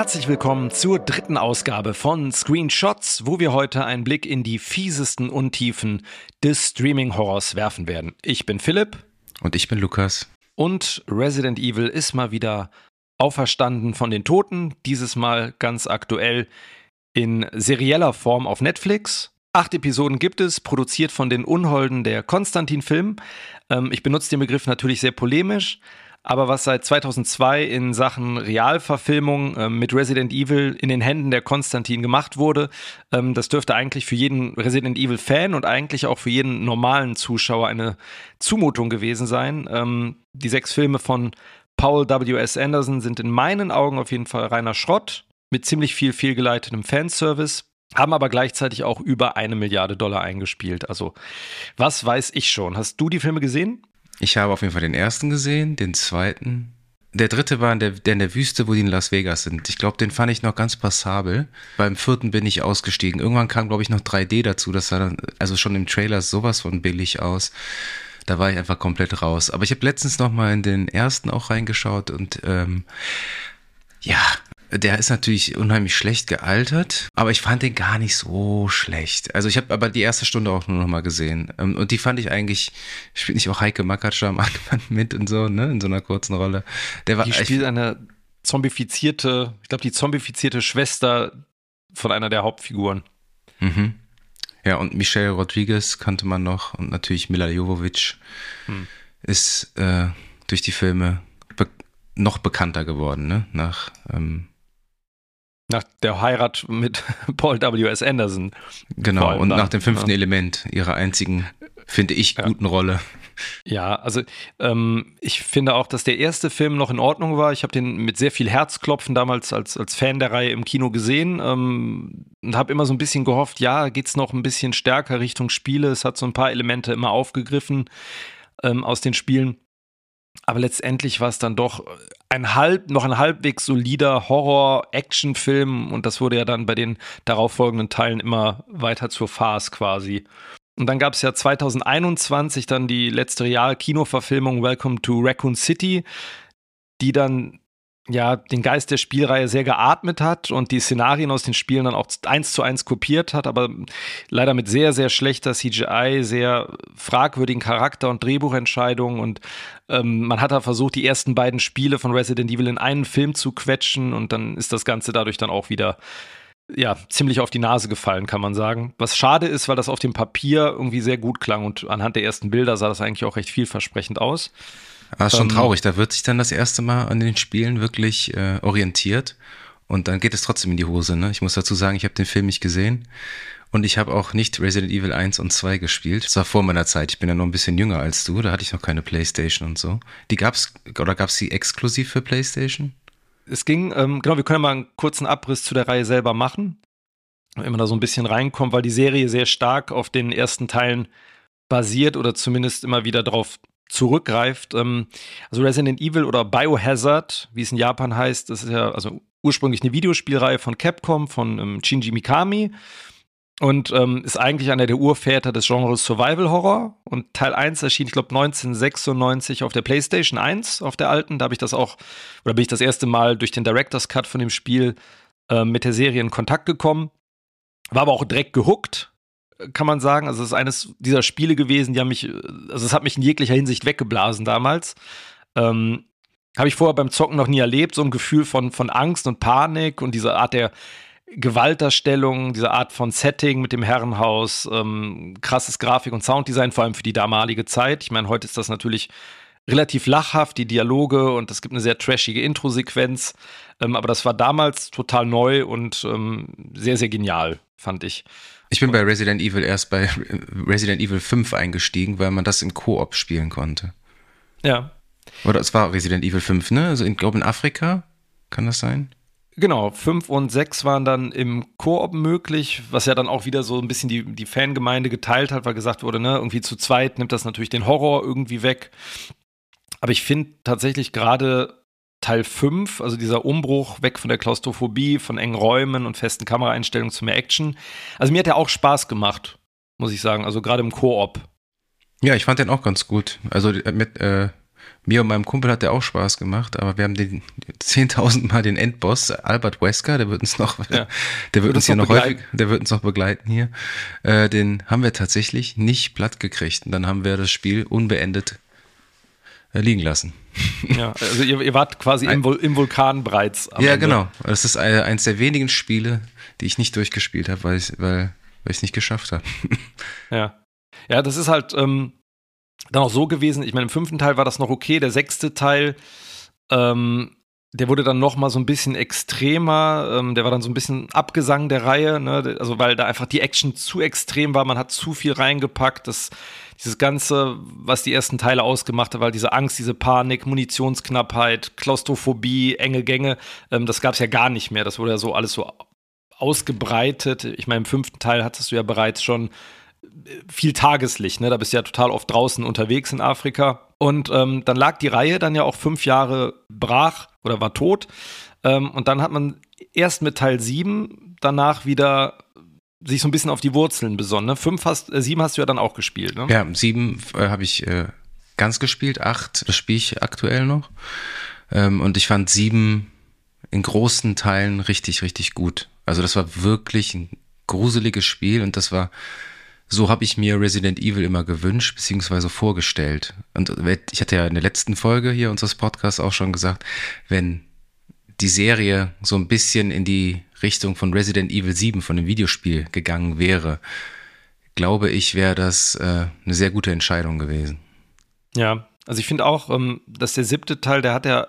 Herzlich willkommen zur dritten Ausgabe von Screenshots, wo wir heute einen Blick in die fiesesten Untiefen des Streaming-Horrors werfen werden. Ich bin Philipp Und ich bin Lukas. und Resident Evil ist mal wieder auferstanden von den Toten, dieses Mal ganz aktuell in serieller Form auf Netflix. Acht Episoden gibt es, produziert von den Unholden der Konstantin-Film. Ähm, ich benutze den Begriff natürlich sehr polemisch, aber was seit 2002 in Sachen Realverfilmung ähm, mit Resident Evil in den Händen der Konstantin gemacht wurde, ähm, das dürfte eigentlich für jeden Resident Evil-Fan und eigentlich auch für jeden normalen Zuschauer eine Zumutung gewesen sein. Ähm, die sechs Filme von Paul W.S. Anderson sind in meinen Augen auf jeden Fall reiner Schrott mit ziemlich viel fehlgeleitetem Fanservice, haben aber gleichzeitig auch über eine Milliarde Dollar eingespielt. Also, was weiß ich schon? Hast du die Filme gesehen? Ich habe auf jeden Fall den ersten gesehen, den zweiten. Der dritte war in der, der in der Wüste, wo die in Las Vegas sind. Ich glaube, den fand ich noch ganz passabel. Beim vierten bin ich ausgestiegen. Irgendwann kam, glaube ich, noch 3D dazu. Das sah dann, also schon im Trailer sowas von billig aus. Da war ich einfach komplett raus. Aber ich habe letztens noch mal in den ersten auch reingeschaut und ähm, ja, der ist natürlich unheimlich schlecht gealtert, aber ich fand den gar nicht so schlecht. Also ich habe aber die erste Stunde auch nur noch mal gesehen Ähm, und die fand ich eigentlich, spielt nicht auch Heike Makatsch am Anfang mit und so, ne, in so einer kurzen Rolle. Der war Die ich- spielt eine zombifizierte, ich glaube, die zombifizierte Schwester von einer der Hauptfiguren. Mhm. Ja, und Michelle Rodriguez kannte man noch und natürlich Mila Jovovich Hm. ist äh, durch die Filme be noch bekannter geworden, ne? Nach ähm, Nach der Heirat mit Paul W.S. Anderson. Genau und dann, nach dem fünften ja. Element ihrer einzigen, finde ich, Ja. guten Rolle. Ja, also ähm, ich finde auch, dass der erste Film noch in Ordnung war. Ich habe den mit sehr viel Herzklopfen damals als, als Fan der Reihe im Kino gesehen ähm, und habe immer so ein bisschen gehofft, ja, geht's noch ein bisschen stärker Richtung Spiele. Es hat so ein paar Elemente immer aufgegriffen ähm, aus den Spielen. Aber letztendlich war es dann doch ein halb, noch ein halbwegs solider Horror-Action-Film und das wurde ja dann bei den darauffolgenden Teilen immer weiter zur Farce quasi. Und dann gab es ja 2021 dann die letzte Real-Kino-Verfilmung Welcome to Raccoon City, die dann ja den Geist der Spielreihe sehr geatmet hat und die Szenarien aus den Spielen dann auch eins zu eins kopiert hat, aber leider mit sehr, sehr schlechter CGI, sehr fragwürdigen Charakter- und Drehbuchentscheidungen und ähm, man hat da versucht, die ersten beiden Spiele von Resident Evil in einen Film zu quetschen und dann ist das Ganze dadurch dann auch wieder ja, ziemlich auf die Nase gefallen, kann man sagen. Was schade ist, weil das auf dem Papier irgendwie sehr gut klang und anhand der ersten Bilder sah das eigentlich auch recht vielversprechend aus. Aber ist schon Ähm, traurig, da wird sich dann das erste Mal an den Spielen wirklich äh, orientiert und dann geht es trotzdem in die Hose. Ne? Ich muss dazu sagen, ich habe den Film nicht gesehen und ich habe auch nicht Resident Evil 1 und 2 gespielt. Das war vor meiner Zeit. Ich bin ja noch ein bisschen jünger als du, da hatte ich noch keine Playstation und so. Die gab's, oder gab's die exklusiv für Playstation? Es ging, ähm, genau, wir können ja mal einen kurzen Abriss zu der Reihe selber machen, wenn man da so ein bisschen reinkommt, weil die Serie sehr stark auf den ersten Teilen basiert oder zumindest immer wieder darauf zurückgreift. Ähm, also Resident Evil oder Biohazard, wie es in Japan heißt, das ist ja also ursprünglich eine Videospielreihe von Capcom, von ähm, Shinji Mikami und ähm, ist eigentlich einer der Urväter des Genres Survival Horror. Und Teil 1 erschien, ich glaube, 1996 auf der PlayStation 1, auf der alten. Da habe ich das auch, oder bin ich das erste Mal durch den Director's Cut von dem Spiel äh, mit der Serie in Kontakt gekommen. War aber auch direkt gehuckt, kann man sagen. Also, es ist eines dieser Spiele gewesen, die haben mich, also, es hat mich in jeglicher Hinsicht weggeblasen damals. Ähm, habe ich vorher beim Zocken noch nie erlebt, so ein Gefühl von, von Angst und Panik und diese Art der Gewaltdarstellung, diese Art von Setting mit dem Herrenhaus, ähm, krasses Grafik- und Sounddesign, vor allem für die damalige Zeit. Ich meine, heute ist das natürlich relativ lachhaft, die Dialoge und es gibt eine sehr trashige Intro-Sequenz. Ähm, aber das war damals total neu und ähm, sehr, sehr genial, fand ich. Ich bin bei Resident Evil erst bei Resident Evil 5 eingestiegen, weil man das im Koop spielen konnte. Ja. Oder es war Resident Evil 5, ne? Also ich glaube in Afrika, kann das sein? Genau, fünf und sechs waren dann im Koop möglich, was ja dann auch wieder so ein bisschen die, die Fangemeinde geteilt hat, weil gesagt wurde, ne, irgendwie zu zweit nimmt das natürlich den Horror irgendwie weg. Aber ich finde tatsächlich gerade Teil 5, also dieser Umbruch weg von der Klaustrophobie, von engen Räumen und festen Kameraeinstellungen zu mehr Action. Also mir hat er auch Spaß gemacht, muss ich sagen, also gerade im Koop. Ja, ich fand den auch ganz gut. Also äh, mit äh, mir und meinem Kumpel hat der auch Spaß gemacht, aber wir haben den 10.000 Mal den Endboss, Albert Wesker, der wird uns noch, ja. der wird, uns hier noch häufig, der wird uns noch begleiten hier. Äh, den haben wir tatsächlich nicht platt gekriegt. Und dann haben wir das Spiel unbeendet liegen lassen. Ja, also ihr, ihr wart quasi im, Vul im, Vulkan bereits. ja, Ende. genau. Das ist eine, eins der wenigen Spiele, die ich nicht durchgespielt habe, weil ich weil, weil es nicht geschafft habe. Ja. Ja, das ist halt ähm, dann auch so gewesen. Ich meine, im fünften Teil war das noch okay. Der sechste Teil, ähm, der wurde dann noch mal so ein bisschen extremer. Ähm, der war dann so ein bisschen Abgesang der Reihe, ne? also weil da einfach die Action zu extrem war. Man hat zu viel reingepackt. Das dieses Ganze, was die ersten Teile ausgemacht hat, weil diese Angst, diese Panik, Munitionsknappheit, Klaustrophobie, enge Gänge, ähm, das gab es ja gar nicht mehr. Das wurde ja so alles so ausgebreitet. Ich meine, im fünften Teil hattest du ja bereits schon äh, viel Tageslicht, ne? Da bist du ja total oft draußen unterwegs in Afrika. Und ähm, dann lag die Reihe dann ja auch fünf Jahre brach oder war tot. Ähm, und dann hat man erst mit Teil 7 danach wieder sich so ein bisschen auf die Wurzeln besonnen. Ne? Fünf hast, äh, sieben hast du ja dann auch gespielt. Ne? Ja, sieben äh, habe ich äh, ganz gespielt, acht das spiele ich aktuell noch. Ähm, und ich fand sieben in großen Teilen richtig, richtig gut. Also das war wirklich ein gruseliges Spiel und das war, so habe ich mir Resident Evil immer gewünscht, beziehungsweise vorgestellt. Und ich hatte ja in der letzten Folge hier unseres Podcasts auch schon gesagt, wenn die Serie so ein bisschen in die Richtung von Resident Evil 7 von dem Videospiel gegangen wäre, glaube ich, wäre das äh, eine sehr gute Entscheidung gewesen. Ja, also ich finde auch, ähm, dass der siebte Teil, der hat ja,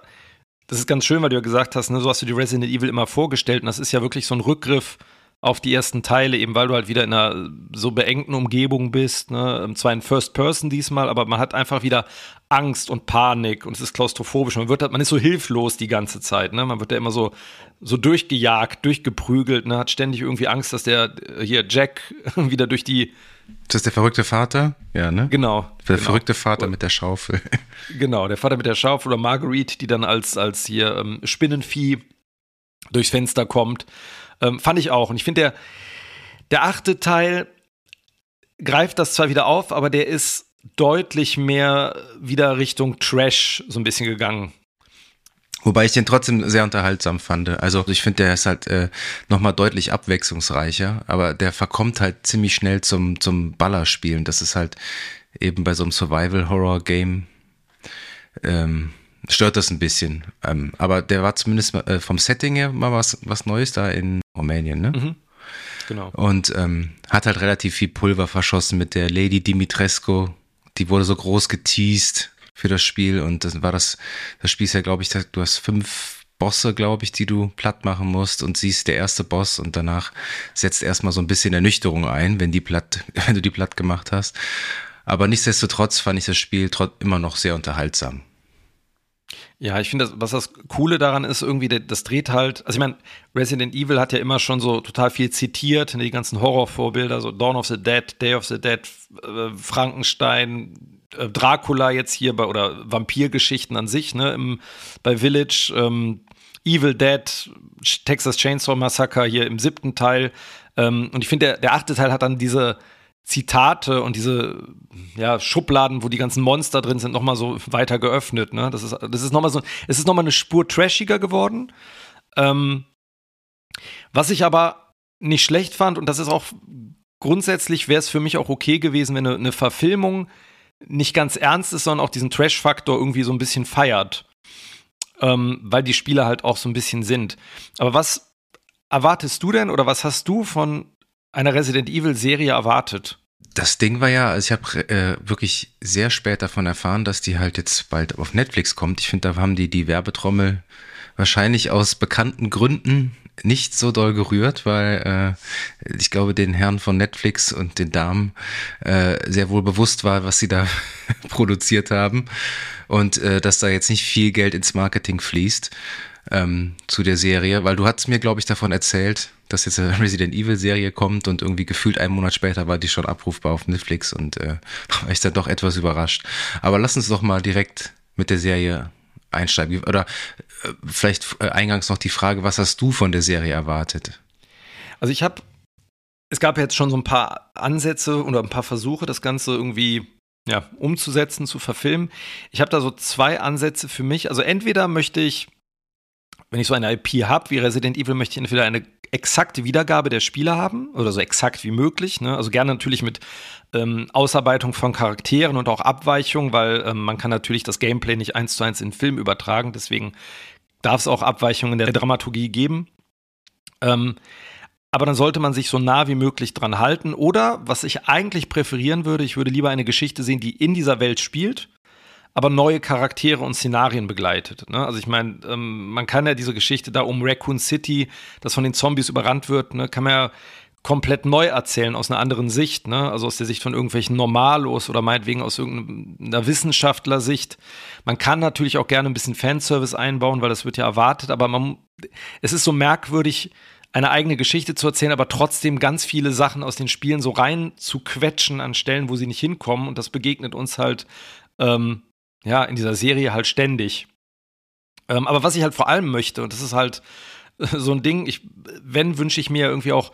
das ist ganz schön, weil du ja gesagt hast, ne, so hast du die Resident Evil immer vorgestellt und das ist ja wirklich so ein Rückgriff auf die ersten Teile, eben weil du halt wieder in einer so beengten Umgebung bist, ne? zwar in First Person diesmal, aber man hat einfach wieder Angst und Panik und es ist klaustrophobisch. Man wird halt, man ist so hilflos die ganze Zeit, ne? Man wird ja immer so, so durchgejagt, durchgeprügelt, ne? Hat ständig irgendwie Angst, dass der hier Jack wieder durch die das ist der verrückte Vater? Ja, ne? Genau. Der genau. verrückte Vater mit der Schaufel. Genau, der Vater mit der Schaufel oder Marguerite, die dann als, als hier ähm, Spinnenvieh durchs Fenster kommt. Ähm, fand ich auch. Und ich finde, der, der achte Teil greift das zwar wieder auf, aber der ist deutlich mehr wieder Richtung Trash so ein bisschen gegangen. Wobei ich den trotzdem sehr unterhaltsam fand. Also ich finde, der ist halt äh, nochmal deutlich abwechslungsreicher, aber der verkommt halt ziemlich schnell zum, zum Ballerspielen. Das ist halt eben bei so einem Survival-Horror-Game ähm, stört das ein bisschen. Ähm, aber der war zumindest äh, vom Setting her mal was, was Neues da in Rumänien, ne? Mhm. Genau. Und ähm, hat halt relativ viel Pulver verschossen mit der Lady Dimitrescu. Die wurde so groß geteased für das Spiel und das war das, das Spiel ist ja, glaube ich, du hast fünf Bosse, glaube ich, die du platt machen musst und siehst der erste Boss und danach setzt erstmal so ein bisschen Ernüchterung ein, wenn die platt, wenn du die platt gemacht hast. Aber nichtsdestotrotz fand ich das Spiel immer noch sehr unterhaltsam. Ja, ich finde, was das Coole daran ist, irgendwie, das dreht halt, also ich meine, Resident Evil hat ja immer schon so total viel zitiert, ne, die ganzen Horrorvorbilder, so Dawn of the Dead, Day of the Dead, äh, Frankenstein, äh, Dracula jetzt hier bei, oder Vampirgeschichten an sich, ne, im, bei Village, ähm, Evil Dead, Texas Chainsaw Massacre hier im siebten Teil. Ähm, und ich finde, der, der achte Teil hat dann diese, Zitate und diese ja, Schubladen, wo die ganzen Monster drin sind, nochmal so weiter geöffnet. Ne? Das ist, das ist nochmal so, es ist nochmal eine Spur trashiger geworden. Ähm, was ich aber nicht schlecht fand, und das ist auch grundsätzlich, wäre es für mich auch okay gewesen, wenn eine, eine Verfilmung nicht ganz ernst ist, sondern auch diesen Trash-Faktor irgendwie so ein bisschen feiert. Ähm, weil die Spiele halt auch so ein bisschen sind. Aber was erwartest du denn oder was hast du von einer Resident Evil Serie erwartet? Das Ding war ja, also ich habe äh, wirklich sehr spät davon erfahren, dass die halt jetzt bald auf Netflix kommt. Ich finde, da haben die die Werbetrommel wahrscheinlich aus bekannten Gründen nicht so doll gerührt, weil äh, ich glaube, den Herren von Netflix und den Damen äh, sehr wohl bewusst war, was sie da produziert haben und äh, dass da jetzt nicht viel Geld ins Marketing fließt. Ähm, zu der Serie, weil du hast mir, glaube ich, davon erzählt, dass jetzt eine Resident Evil Serie kommt und irgendwie gefühlt einen Monat später war die schon abrufbar auf Netflix und äh, war ich dann doch etwas überrascht. Aber lass uns doch mal direkt mit der Serie einsteigen. Oder äh, vielleicht äh, eingangs noch die Frage, was hast du von der Serie erwartet? Also ich habe, es gab jetzt schon so ein paar Ansätze oder ein paar Versuche, das Ganze irgendwie ja, umzusetzen, zu verfilmen. Ich habe da so zwei Ansätze für mich. Also entweder möchte ich, wenn ich so eine IP habe wie Resident Evil, möchte ich entweder eine exakte Wiedergabe der Spiele haben oder so exakt wie möglich. Ne? Also gerne natürlich mit ähm, Ausarbeitung von Charakteren und auch Abweichungen, weil ähm, man kann natürlich das Gameplay nicht eins zu eins in den Film übertragen. Deswegen darf es auch Abweichungen in der Dramaturgie geben. Ähm, aber dann sollte man sich so nah wie möglich dran halten. Oder was ich eigentlich präferieren würde, ich würde lieber eine Geschichte sehen, die in dieser Welt spielt, aber neue Charaktere und Szenarien begleitet. Ne? Also ich meine, ähm, man kann ja diese Geschichte da um Raccoon City, das von den Zombies überrannt wird, ne, kann man ja komplett neu erzählen aus einer anderen Sicht, ne? Also aus der Sicht von irgendwelchen Normalos oder meinetwegen aus irgendeiner Wissenschaftlersicht. Man kann natürlich auch gerne ein bisschen Fanservice einbauen, weil das wird ja erwartet, aber man, es ist so merkwürdig, eine eigene Geschichte zu erzählen, aber trotzdem ganz viele Sachen aus den Spielen so rein zu quetschen an Stellen, wo sie nicht hinkommen. Und das begegnet uns halt, ähm, ja, in dieser Serie halt ständig. Ähm, aber was ich halt vor allem möchte, und das ist halt so ein Ding, ich, wenn, wünsche ich mir irgendwie auch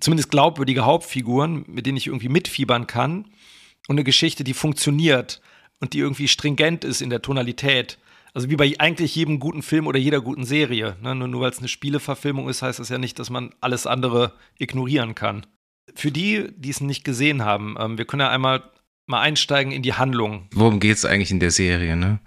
zumindest glaubwürdige Hauptfiguren, mit denen ich irgendwie mitfiebern kann. Und eine Geschichte, die funktioniert und die irgendwie stringent ist in der Tonalität. Also wie bei eigentlich jedem guten Film oder jeder guten Serie. Ne? Nur, nur weil es eine Spieleverfilmung ist, heißt das ja nicht, dass man alles andere ignorieren kann. Für die, die es nicht gesehen haben, ähm, wir können ja einmal mal einsteigen in die Handlung. Worum geht es eigentlich in der Serie? Ne?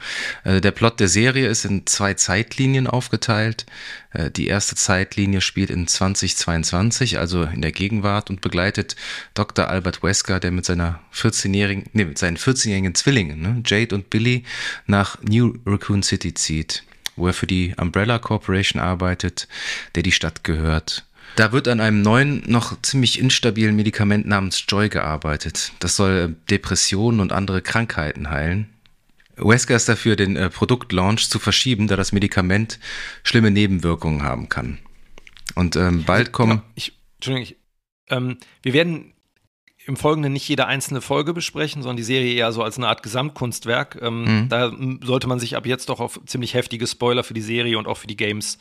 Also der Plot der Serie ist in zwei Zeitlinien aufgeteilt. Äh, die erste Zeitlinie spielt in 2022, also in der Gegenwart, und begleitet Dr. Albert Wesker, der mit seiner 14-jährigen, nee, mit seinen 14-jährigen Zwillingen, ne, Jade und Billy, nach New Raccoon City zieht, wo er für die Umbrella Corporation arbeitet, der die Stadt gehört. Da wird an einem neuen, noch ziemlich instabilen Medikament namens Joy gearbeitet. Das soll Depressionen und andere Krankheiten heilen. Wesker ist dafür, den äh, Produktlaunch zu verschieben, da das Medikament schlimme Nebenwirkungen haben kann. Und ähm, bald kommen. Genau. Ich, Entschuldigung, ich, ähm, wir werden im Folgenden nicht jede einzelne Folge besprechen, sondern die Serie eher so als eine Art Gesamtkunstwerk. Ähm, mhm. Da sollte man sich ab jetzt doch auf ziemlich heftige Spoiler für die Serie und auch für die Games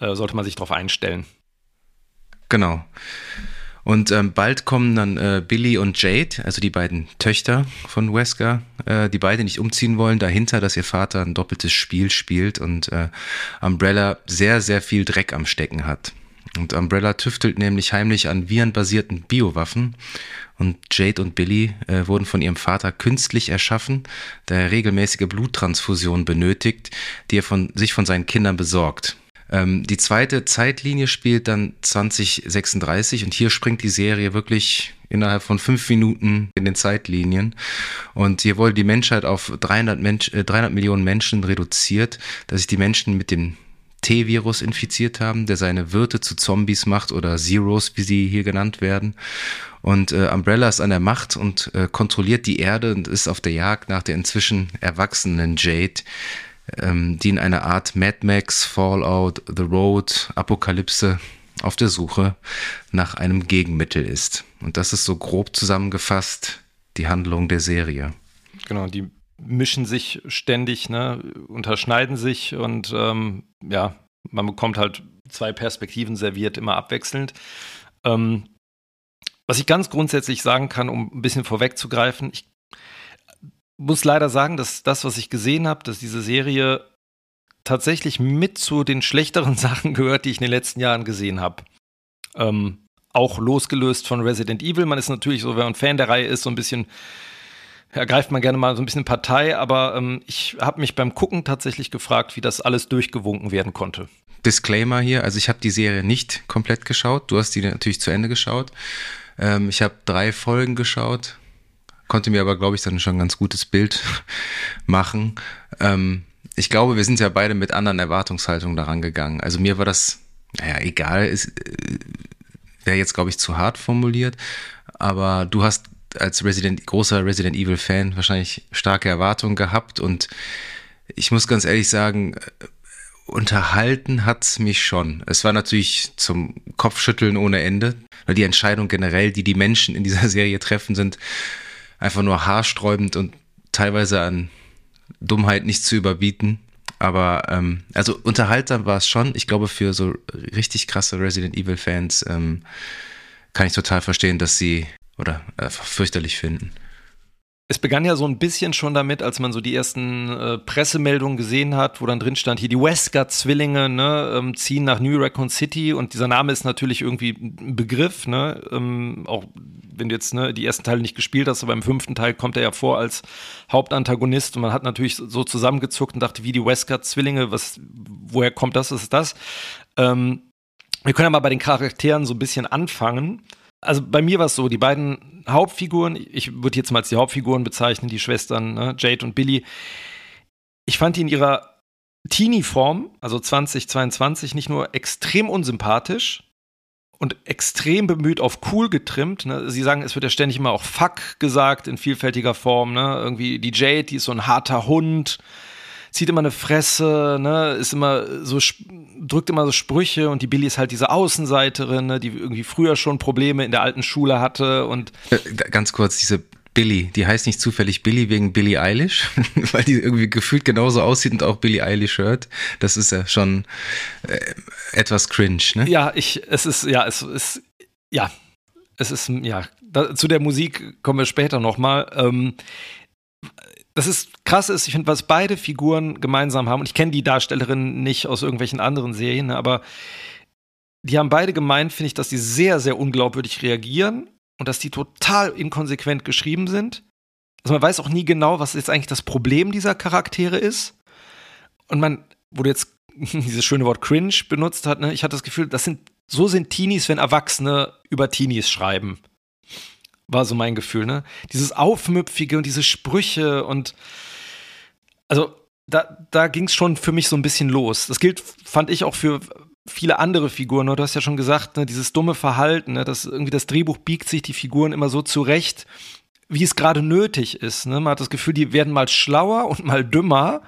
äh, sollte man sich darauf einstellen. Genau. Und ähm, bald kommen dann äh, Billy und Jade, also die beiden Töchter von Wesker, äh, die beide nicht umziehen wollen, dahinter, dass ihr Vater ein doppeltes Spiel spielt und äh, Umbrella sehr, sehr viel Dreck am Stecken hat. Und Umbrella tüftelt nämlich heimlich an virenbasierten Biowaffen. Und Jade und Billy äh, wurden von ihrem Vater künstlich erschaffen, da er regelmäßige Bluttransfusionen benötigt, die er von, sich von seinen Kindern besorgt. Ähm, die zweite Zeitlinie spielt dann 2036 und hier springt die Serie wirklich innerhalb von fünf Minuten in den Zeitlinien. Und hier wurde die Menschheit auf 300, Mensch, äh, 300 Millionen Menschen reduziert, dass sich die Menschen mit dem T-Virus infiziert haben, der seine Wirte zu Zombies macht oder Zeros, wie sie hier genannt werden. Und äh, Umbrella ist an der Macht und äh, kontrolliert die Erde und ist auf der Jagd nach der inzwischen erwachsenen Jade, ähm, die in einer Art Mad Max, Fallout, The Road, Apokalypse auf der Suche nach einem Gegenmittel ist. Und das ist so grob zusammengefasst die Handlung der Serie. Genau, die mischen sich ständig, ne, unterschneiden sich und ähm, ja, man bekommt halt zwei Perspektiven serviert, immer abwechselnd. Ähm, was ich ganz grundsätzlich sagen kann, um ein bisschen vorwegzugreifen, ich muss leider sagen, dass das, was ich gesehen habe, dass diese Serie tatsächlich mit zu den schlechteren Sachen gehört, die ich in den letzten Jahren gesehen habe. Ähm, auch losgelöst von Resident Evil. Man ist natürlich so, wenn man Fan der Reihe ist, so ein bisschen ergreift man gerne mal so ein bisschen Partei, aber ähm, ich habe mich beim Gucken tatsächlich gefragt, wie das alles durchgewunken werden konnte. Disclaimer hier, also ich habe die Serie nicht komplett geschaut, du hast die natürlich zu Ende geschaut. Ähm, ich habe drei Folgen geschaut, konnte mir aber, glaube ich, dann schon ein ganz gutes Bild machen. Ähm, ich glaube, wir sind ja beide mit anderen Erwartungshaltungen daran gegangen. Also mir war das, naja, egal, äh, wäre jetzt, glaube ich, zu hart formuliert, aber du hast als Resident, großer Resident Evil Fan wahrscheinlich starke Erwartungen gehabt und ich muss ganz ehrlich sagen, unterhalten hat's mich schon. Es war natürlich zum Kopfschütteln ohne Ende. Die Entscheidung generell, die die Menschen in dieser Serie treffen, sind einfach nur haarsträubend und teilweise an Dummheit nicht zu überbieten. Aber ähm, also unterhaltsam war es schon. Ich glaube, für so richtig krasse Resident Evil-Fans ähm, kann ich total verstehen, dass sie oder äh, fürchterlich finden. Es begann ja so ein bisschen schon damit, als man so die ersten äh, Pressemeldungen gesehen hat, wo dann drin stand, hier die Wesker-Zwillinge ne, ähm, ziehen nach New Raccoon City. Und dieser Name ist natürlich irgendwie ein Begriff, ne, ähm, auch wenn du jetzt ne, die ersten Teile nicht gespielt hast, aber im fünften Teil kommt er ja vor als Hauptantagonist. Und man hat natürlich so zusammengezuckt und dachte, wie die Wesker-Zwillinge, woher kommt das, ist das? Ähm, wir können ja mal bei den Charakteren so ein bisschen anfangen also bei mir war es so, die beiden Hauptfiguren, ich würde jetzt mal als die Hauptfiguren bezeichnen, die Schwestern ne, Jade und Billy, ich fand die in ihrer Teenie-Form, also 2022, nicht nur extrem unsympathisch und extrem bemüht auf cool getrimmt. Ne? Sie sagen, es wird ja ständig immer auch Fuck gesagt in vielfältiger Form. Ne? Irgendwie die Jade, die ist so ein harter Hund zieht immer eine Fresse, ne, ist immer so, drückt immer so Sprüche und die Billy ist halt diese Außenseiterin, ne, die irgendwie früher schon Probleme in der alten Schule hatte und. Äh, ganz kurz, diese Billy, die heißt nicht zufällig Billy wegen Billie Eilish, weil die irgendwie gefühlt genauso aussieht und auch Billie Eilish hört. Das ist ja schon äh, etwas cringe, ne? Ja, ich, es ist, ja, es ist, ja, es ist, ja, da, zu der Musik kommen wir später nochmal. Ähm, das ist krass ist, ich finde, was beide Figuren gemeinsam haben, und ich kenne die Darstellerin nicht aus irgendwelchen anderen Serien, aber die haben beide gemeint, finde ich, dass die sehr, sehr unglaubwürdig reagieren und dass die total inkonsequent geschrieben sind. Also man weiß auch nie genau, was jetzt eigentlich das Problem dieser Charaktere ist. Und man, wo du jetzt dieses schöne Wort cringe benutzt hat, ne, ich hatte das Gefühl, das sind, so sind Teenies, wenn Erwachsene über Teenies schreiben war so mein Gefühl, ne? Dieses Aufmüpfige und diese Sprüche und also da, da ging es schon für mich so ein bisschen los. Das gilt, fand ich, auch für viele andere Figuren. Du hast ja schon gesagt, ne, dieses dumme Verhalten, ne, dass irgendwie das Drehbuch biegt sich die Figuren immer so zurecht, wie es gerade nötig ist. Ne? Man hat das Gefühl, die werden mal schlauer und mal dümmer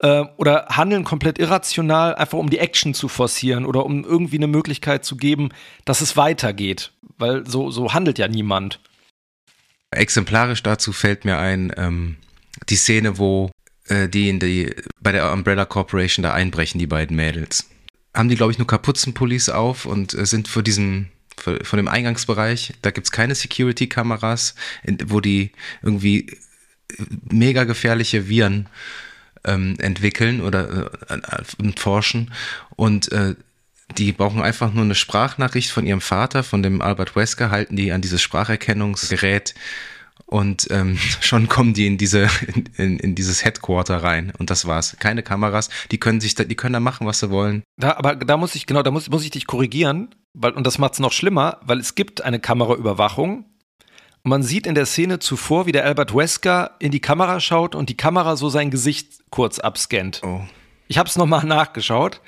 äh, oder handeln komplett irrational, einfach um die Action zu forcieren oder um irgendwie eine Möglichkeit zu geben, dass es weitergeht. Weil so, so handelt ja niemand. Exemplarisch dazu fällt mir ein, ähm, die Szene, wo äh, die, in die bei der Umbrella Corporation da einbrechen, die beiden Mädels. Haben die, glaube ich, nur Kapuzenpullis auf und äh, sind vor diesem von dem Eingangsbereich, da gibt es keine Security-Kameras, wo die irgendwie äh, mega gefährliche Viren ähm, entwickeln oder äh, forschen. Und äh, die brauchen einfach nur eine Sprachnachricht von ihrem Vater, von dem Albert Wesker, halten die an dieses Spracherkennungsgerät und ähm, schon kommen die in diese in, in, in, dieses Headquarter rein und das war's. Keine Kameras, die können sich da, die können da machen, was sie wollen. Da, aber da muss ich genau, da muss, muss ich dich korrigieren, weil und das macht's noch schlimmer, weil es gibt eine Kameraüberwachung und man sieht in der Szene zuvor, wie der Albert Wesker in die Kamera schaut und die Kamera so sein Gesicht kurz abscannt. Oh. Ich habe es nochmal nachgeschaut.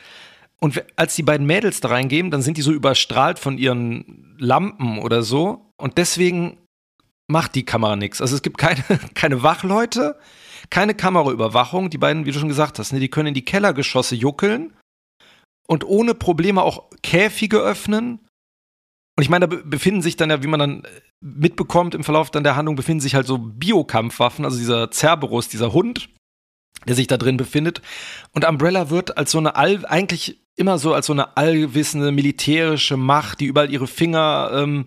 Und als die beiden Mädels da reingehen, dann sind die so überstrahlt von ihren Lampen oder so. Und deswegen macht die Kamera nichts. Also es gibt keine, keine Wachleute, keine Kameraüberwachung. Die beiden, wie du schon gesagt hast, ne, die können in die Kellergeschosse juckeln und ohne Probleme auch Käfige öffnen und ich meine, da befinden sich dann ja, wie man dann mitbekommt im Verlauf dann der Handlung, befinden sich halt so Biokampfwaffen, also dieser Cerberus, dieser Hund, der sich da drin befindet. Und Umbrella wird als so eine all, eigentlich immer so als so eine allwissende militärische Macht, die überall ihre Finger ähm,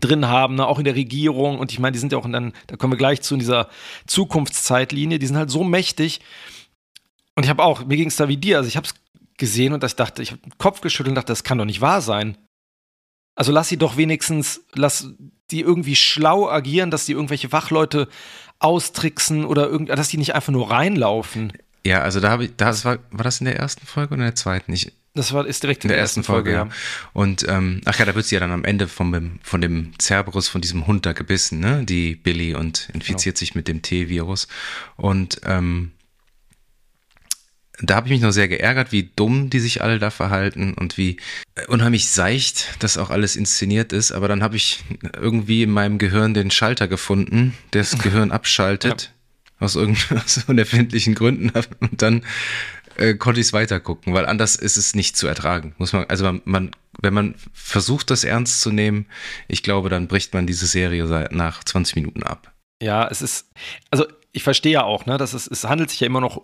drin haben, ne, auch in der Regierung. Und ich meine, die sind ja auch in dann, da kommen wir gleich zu in dieser Zukunftszeitlinie, die sind halt so mächtig. Und ich habe auch, mir ging es da wie dir, also ich habe es gesehen und ich dachte, ich habe den Kopf geschüttelt und dachte, das kann doch nicht wahr sein. Also lass sie doch wenigstens, lass die irgendwie schlau agieren, dass die irgendwelche Wachleute austricksen oder irgend, dass die nicht einfach nur reinlaufen. Ja, also da habe ich, das war, war das in der ersten Folge oder in der zweiten? Ich, das war ist direkt in, in der, der, ersten Folge, Folge ja. Und ähm, ach ja, da wird sie ja dann am Ende vom, von dem Cerberus, von diesem Hund da gebissen, ne? Die Billy und infiziert genau. sich mit dem T-Virus. Und ähm, da habe ich mich noch sehr geärgert, wie dumm die sich alle da verhalten und wie unheimlich seicht das auch alles inszeniert ist. Aber dann habe ich irgendwie in meinem Gehirn den Schalter gefunden, der das Gehirn abschaltet. Ja. Aus irgendwelchen unerfindlichen Gründen. Und dann äh, konnte ich es weitergucken, weil anders ist es nicht zu ertragen. Muss man, also man, man, wenn man versucht, das ernst zu nehmen, ich glaube, dann bricht man diese Serie nach 20 Minuten ab. Ja, es ist, also ich verstehe ja auch, ne, dass es, es handelt sich ja immer noch,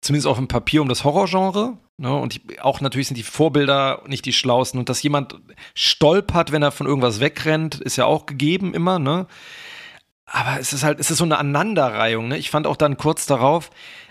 zumindest auf dem Papier, um das Horrorgenre. Ne, und ich, auch natürlich sind die Vorbilder nicht die schlausten. Und dass jemand stolpert, wenn er von irgendwas wegrennt, ist ja auch gegeben immer, ne? Aber es ist halt, es ist so eine Aneinanderreihung, ne? Ich fand auch dann kurz darauf,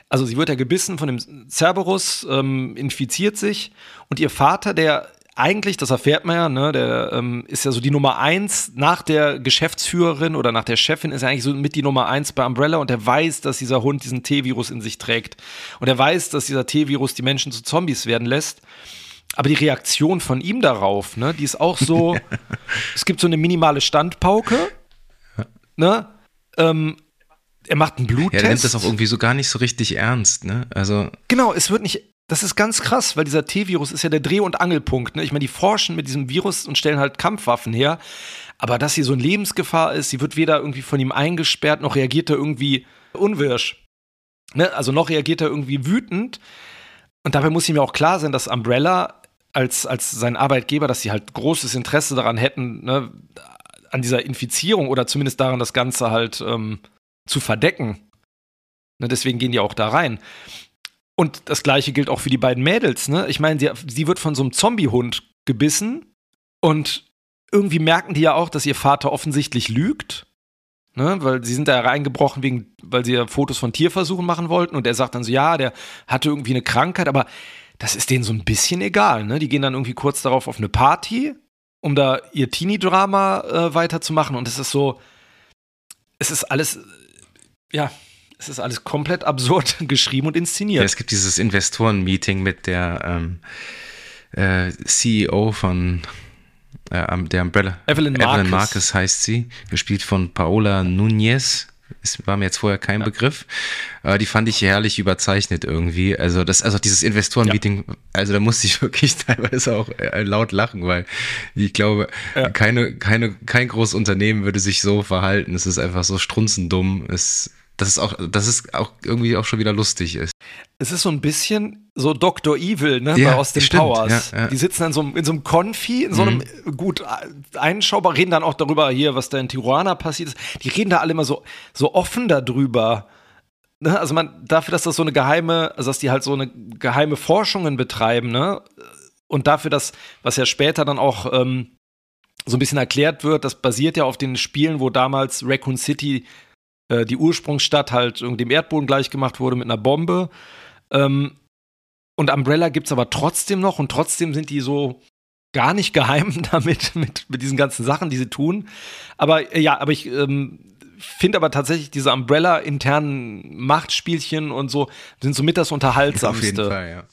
also sie wird ja gebissen von dem Cerberus, ähm, infiziert sich und ihr Vater, der eigentlich, das erfährt man ja, ne, der ähm, ist ja so die Nummer eins nach der Geschäftsführerin oder nach der Chefin ist er eigentlich so mit die Nummer eins bei Umbrella und er weiß, dass dieser Hund diesen T-Virus in sich trägt. Und er weiß, dass dieser T-Virus die Menschen zu Zombies werden lässt. Aber die Reaktion von ihm darauf, ne, die ist auch so, es gibt so eine minimale Standpauke, ne, ähm, er macht einen Bluttest. Ja, er nimmt das auch irgendwie so gar nicht so richtig ernst, ne? Also. Genau, es wird nicht, das ist ganz krass, weil dieser T-Virus ist ja der Dreh- und Angelpunkt. Ne? Ich meine, die forschen mit diesem Virus und stellen halt Kampfwaffen her. Aber dass sie so in Lebensgefahr ist, sie wird weder irgendwie von ihm eingesperrt, noch reagiert er irgendwie unwirsch. Ne? Also noch reagiert er irgendwie wütend. Und dabei muss ihm ja auch klar sein, dass Umbrella als, als sein Arbeitgeber, dass sie halt großes Interesse daran hätten, ne, an dieser Infizierung oder zumindest daran, das Ganze halt ähm, zu verdecken. Ne, deswegen gehen die auch da rein. Und das gleiche gilt auch für die beiden Mädels, ne? Ich meine, sie, sie wird von so einem Zombiehund gebissen und irgendwie merken die ja auch, dass ihr Vater offensichtlich lügt. Ne, weil sie sind da reingebrochen, wegen, weil sie ja Fotos von Tierversuchen machen wollten und er sagt dann so, ja, der hatte irgendwie eine Krankheit, aber das ist denen so ein bisschen egal. Ne? Die gehen dann irgendwie kurz darauf auf eine Party, um da ihr Teenie-Drama äh, weiterzumachen und es ist so, es ist alles, ja, es ist alles komplett absurd geschrieben und inszeniert. Ja, es gibt dieses Investoren-Meeting mit der ähm, äh, CEO von äh, der Umbrella. Evelyn Marcus. Evelyn Marcus heißt sie, gespielt von Paola Nunez. Das war mir jetzt vorher kein ja. Begriff. Aber die fand ich herrlich überzeichnet irgendwie. Also das, also dieses Investoren-Meeting, ja. also da musste ich wirklich teilweise auch äh, laut lachen, weil ich glaube, ja. keine, keine, kein großes Unternehmen würde sich so verhalten. Es ist einfach so strunzendumm. Es dass es auch, dass es auch irgendwie auch schon wieder lustig ist. Es ist so ein bisschen so Dr. Evil, ne, ja, bei Austin stimmt, Powers. Ja, ja. Die sitzen in so, in so einem Konfi, in so einem mhm. gut einschaubar, reden dann auch darüber hier, was da in Tijuana passiert ist. Die reden da alle immer so, so offen darüber. Ne? Also man, dafür, dass das so eine geheime, also dass die halt so eine geheime Forschungen betreiben, ne? Und dafür, dass, was ja später dann auch ähm, so ein bisschen erklärt wird, das basiert ja auf den Spielen, wo damals Raccoon City äh, die Ursprungsstadt halt dem Erdboden gleichgemacht wurde mit einer Bombe. Ähm, und Umbrella gibt es aber trotzdem noch und trotzdem sind die so gar nicht geheim damit, mit, mit diesen ganzen Sachen, die sie tun. Aber äh, ja, aber ich ähm, finde aber tatsächlich diese Umbrella-internen Machtspielchen und so sind somit das Unterhaltsamste. Auf jeden Fall, ja.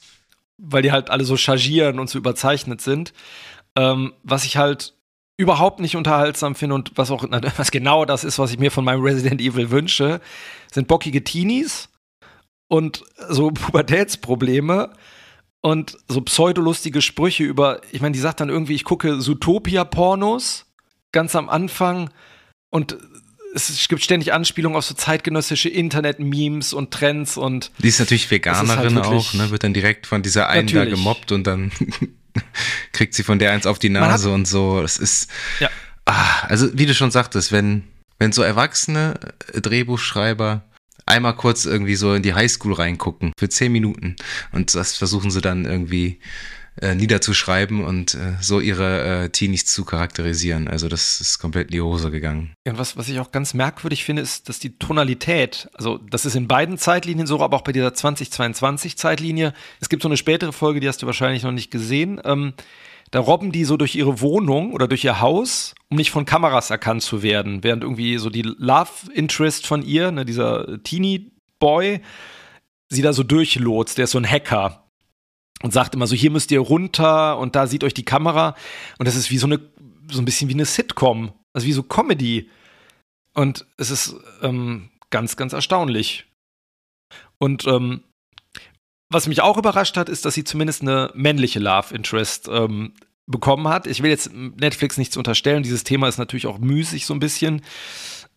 Weil die halt alle so chargieren und so überzeichnet sind. Ähm, was ich halt überhaupt nicht unterhaltsam finde und was auch was genau das ist, was ich mir von meinem Resident Evil wünsche, sind bockige Teenies und so Pubertätsprobleme und so pseudolustige Sprüche über, ich meine, die sagt dann irgendwie, ich gucke Zootopia-Pornos ganz am Anfang und es gibt ständig Anspielungen auf so zeitgenössische Internet-Memes und Trends und. Die ist natürlich Veganerin halt auch, ne? Wird dann direkt von dieser einen da gemobbt und dann kriegt sie von der eins auf die Nase und so. Das ist. Ja. Ah, also, wie du schon sagtest, wenn, wenn so erwachsene Drehbuchschreiber einmal kurz irgendwie so in die Highschool reingucken für zehn Minuten und das versuchen sie dann irgendwie äh, niederzuschreiben und äh, so ihre äh, Teenies zu charakterisieren. Also das ist komplett in die Hose gegangen. Ja, und was, was ich auch ganz merkwürdig finde, ist, dass die Tonalität, also das ist in beiden Zeitlinien so, aber auch bei dieser 2022-Zeitlinie, es gibt so eine spätere Folge, die hast du wahrscheinlich noch nicht gesehen, ähm, da robben die so durch ihre Wohnung oder durch ihr Haus, um nicht von Kameras erkannt zu werden, während irgendwie so die Love Interest von ihr, ne, dieser Teenie Boy, sie da so durchlotst, der ist so ein Hacker und sagt immer so, hier müsst ihr runter und da sieht euch die Kamera. Und das ist wie so eine, so ein bisschen wie eine Sitcom, also wie so Comedy. Und es ist ähm, ganz, ganz erstaunlich. Und ähm, was mich auch überrascht hat, ist, dass sie zumindest eine männliche Love Interest ähm, bekommen hat. Ich will jetzt Netflix nichts unterstellen, dieses Thema ist natürlich auch müßig so ein bisschen.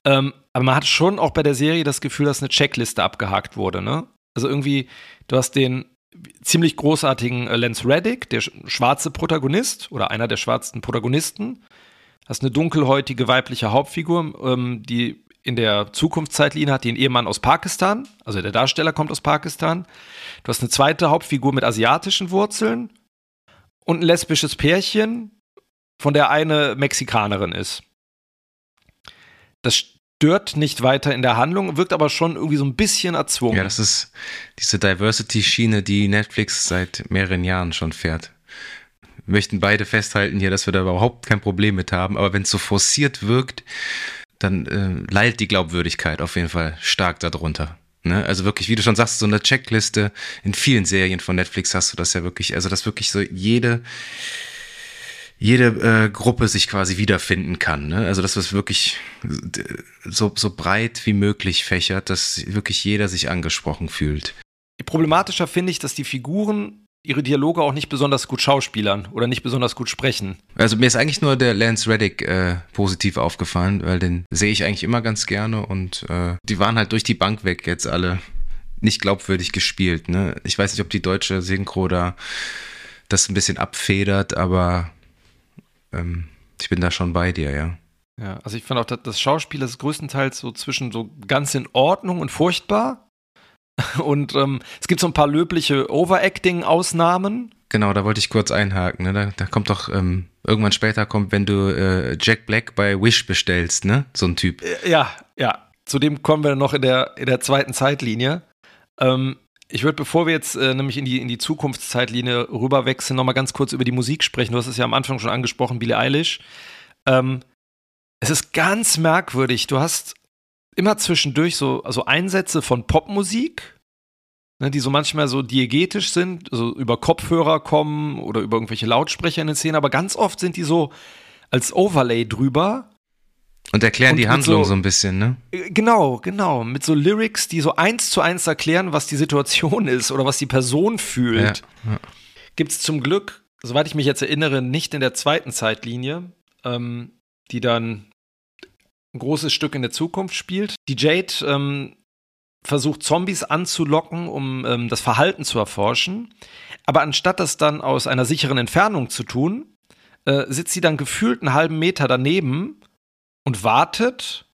Ähm, aber man hat schon auch bei der Serie das Gefühl, dass eine Checkliste abgehakt wurde, ne? Also irgendwie, du hast den ziemlich großartigen äh, Lance Reddick, der schwarze Protagonist oder einer der schwarzen Protagonisten. Hast eine dunkelhäutige weibliche Hauptfigur, ähm, die in der Zukunftszeitlinie hat einen Ehemann aus Pakistan, also der Darsteller kommt aus Pakistan. Du hast eine zweite Hauptfigur mit asiatischen Wurzeln und ein lesbisches Pärchen, von der eine Mexikanerin ist. Das stört nicht weiter in der Handlung, wirkt aber schon irgendwie so ein bisschen erzwungen. Ja, das ist diese Diversity-Schiene, die Netflix seit mehreren Jahren schon fährt. Wir möchten beide festhalten hier, dass wir da überhaupt kein Problem mit haben, aber wenn es so forciert wirkt, dann äh, leidet die Glaubwürdigkeit auf jeden Fall stark darunter. Ne? Also wirklich, wie du schon sagst, so eine Checkliste in vielen Serien von Netflix hast du das ja wirklich, also dass wirklich so jede jede äh, Gruppe sich quasi wiederfinden kann. Ne? Also dass es wirklich so, so breit wie möglich fächert, dass wirklich jeder sich angesprochen fühlt. Problematischer finde ich, dass die Figuren ihre Dialoge auch nicht besonders gut schauspielern oder nicht besonders gut sprechen. Also mir ist eigentlich nur der Lance Reddick äh, positiv aufgefallen, weil den sehe ich eigentlich immer ganz gerne und äh, die waren halt durch die Bank weg jetzt alle nicht glaubwürdig gespielt. Ne? Ich weiß nicht, ob die deutsche Synchro da das ein bisschen abfedert, aber ähm, ich bin da schon bei dir, ja. Ja, also ich fand auch, das Schauspiel ist größtenteils so zwischen so ganz in Ordnung und furchtbar. Und ähm, es gibt so ein paar löbliche Overacting-Ausnahmen. Genau, da wollte ich kurz einhaken. Ne? Da, da kommt doch ähm, irgendwann später kommt, wenn du äh, Jack Black bei Wish bestellst, ne? So ein Typ. Äh, ja, ja. Zu dem kommen wir noch in der, in der zweiten Zeitlinie. Ähm, ich würde, bevor wir jetzt äh, nämlich in die, in die Zukunftszeitlinie rüberwechseln, nochmal ganz kurz über die Musik sprechen. Du hast es ja am Anfang schon angesprochen, Billie Eilish. Ähm, es ist ganz merkwürdig. Du hast immer zwischendurch so also Einsätze von Popmusik, ne, die so manchmal so diegetisch sind, also über Kopfhörer kommen oder über irgendwelche Lautsprecher in den Szenen, aber ganz oft sind die so als Overlay drüber und erklären und die Handlung so, so, ein bisschen, ne? Äh, genau, genau. Mit so Lyrics, die so eins zu eins erklären, was die Situation ist oder was die Person fühlt. Ja, ja. Gibt es zum Glück, soweit ich mich jetzt erinnere, nicht in der zweiten Zeitlinie, ähm, die dann ein großes Stück in der Zukunft spielt. Die Jade ähm, versucht, Zombies anzulocken, um ähm, das Verhalten zu erforschen. Aber anstatt das dann aus einer sicheren Entfernung zu tun, äh, sitzt sie dann gefühlt einen halben Meter daneben und wartet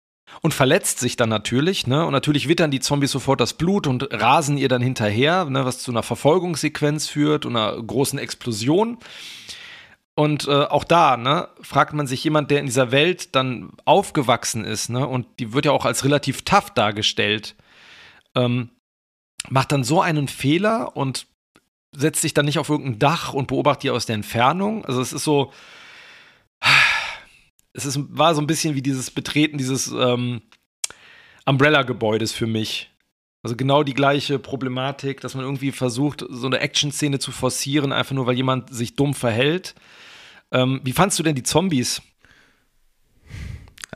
und verletzt sich dann natürlich, ne? Und natürlich wittern die Zombies sofort das Blut und rasen ihr dann hinterher, ne? was zu einer Verfolgungssequenz führt und einer großen Explosion. Und äh, auch da, ne, fragt man sich jemand, der in dieser Welt dann aufgewachsen ist, ne, und die wird ja auch als relativ tough dargestellt, ähm, macht dann so einen Fehler und setzt sich dann nicht auf irgendein Dach und beobachtet die aus der Entfernung. Also es ist so, es ist, war so ein bisschen wie dieses Betreten dieses ähm, Umbrella-Gebäudes für mich. Also genau die gleiche Problematik, dass man irgendwie versucht, so eine Action-Szene zu forcieren, einfach nur weil jemand sich dumm verhält. Ähm, wie fandst du denn die Zombies?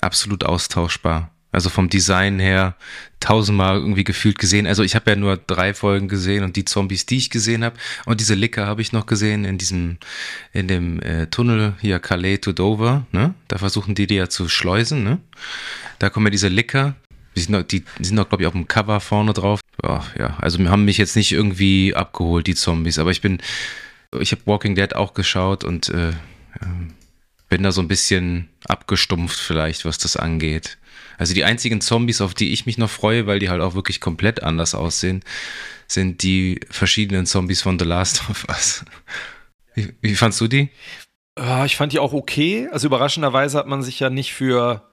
Absolut austauschbar. Also vom Design her tausendmal irgendwie gefühlt gesehen. Also ich habe ja nur drei Folgen gesehen und die Zombies, die ich gesehen habe und diese Licker habe ich noch gesehen in diesem, in dem äh, Tunnel hier Calais to Dover. Ne? Da versuchen die die ja zu schleusen. Ne? Da kommen ja diese Licker. Die sind, noch, die sind noch, glaube ich, auf dem Cover vorne drauf. Oh, ja, also haben mich jetzt nicht irgendwie abgeholt, die Zombies. Aber ich bin, ich habe Walking Dead auch geschaut und äh, bin da so ein bisschen abgestumpft vielleicht, was das angeht. Also die einzigen Zombies, auf die ich mich noch freue, weil die halt auch wirklich komplett anders aussehen, sind die verschiedenen Zombies von The Last of Us. Wie, wie fandst du die? ich fand die auch okay. Also überraschenderweise hat man sich ja nicht für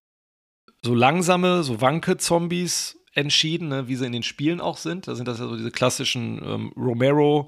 so langsame, so wanke Zombies entschieden, ne, wie sie in den Spielen auch sind. Da sind das ja so diese klassischen ähm, Romero-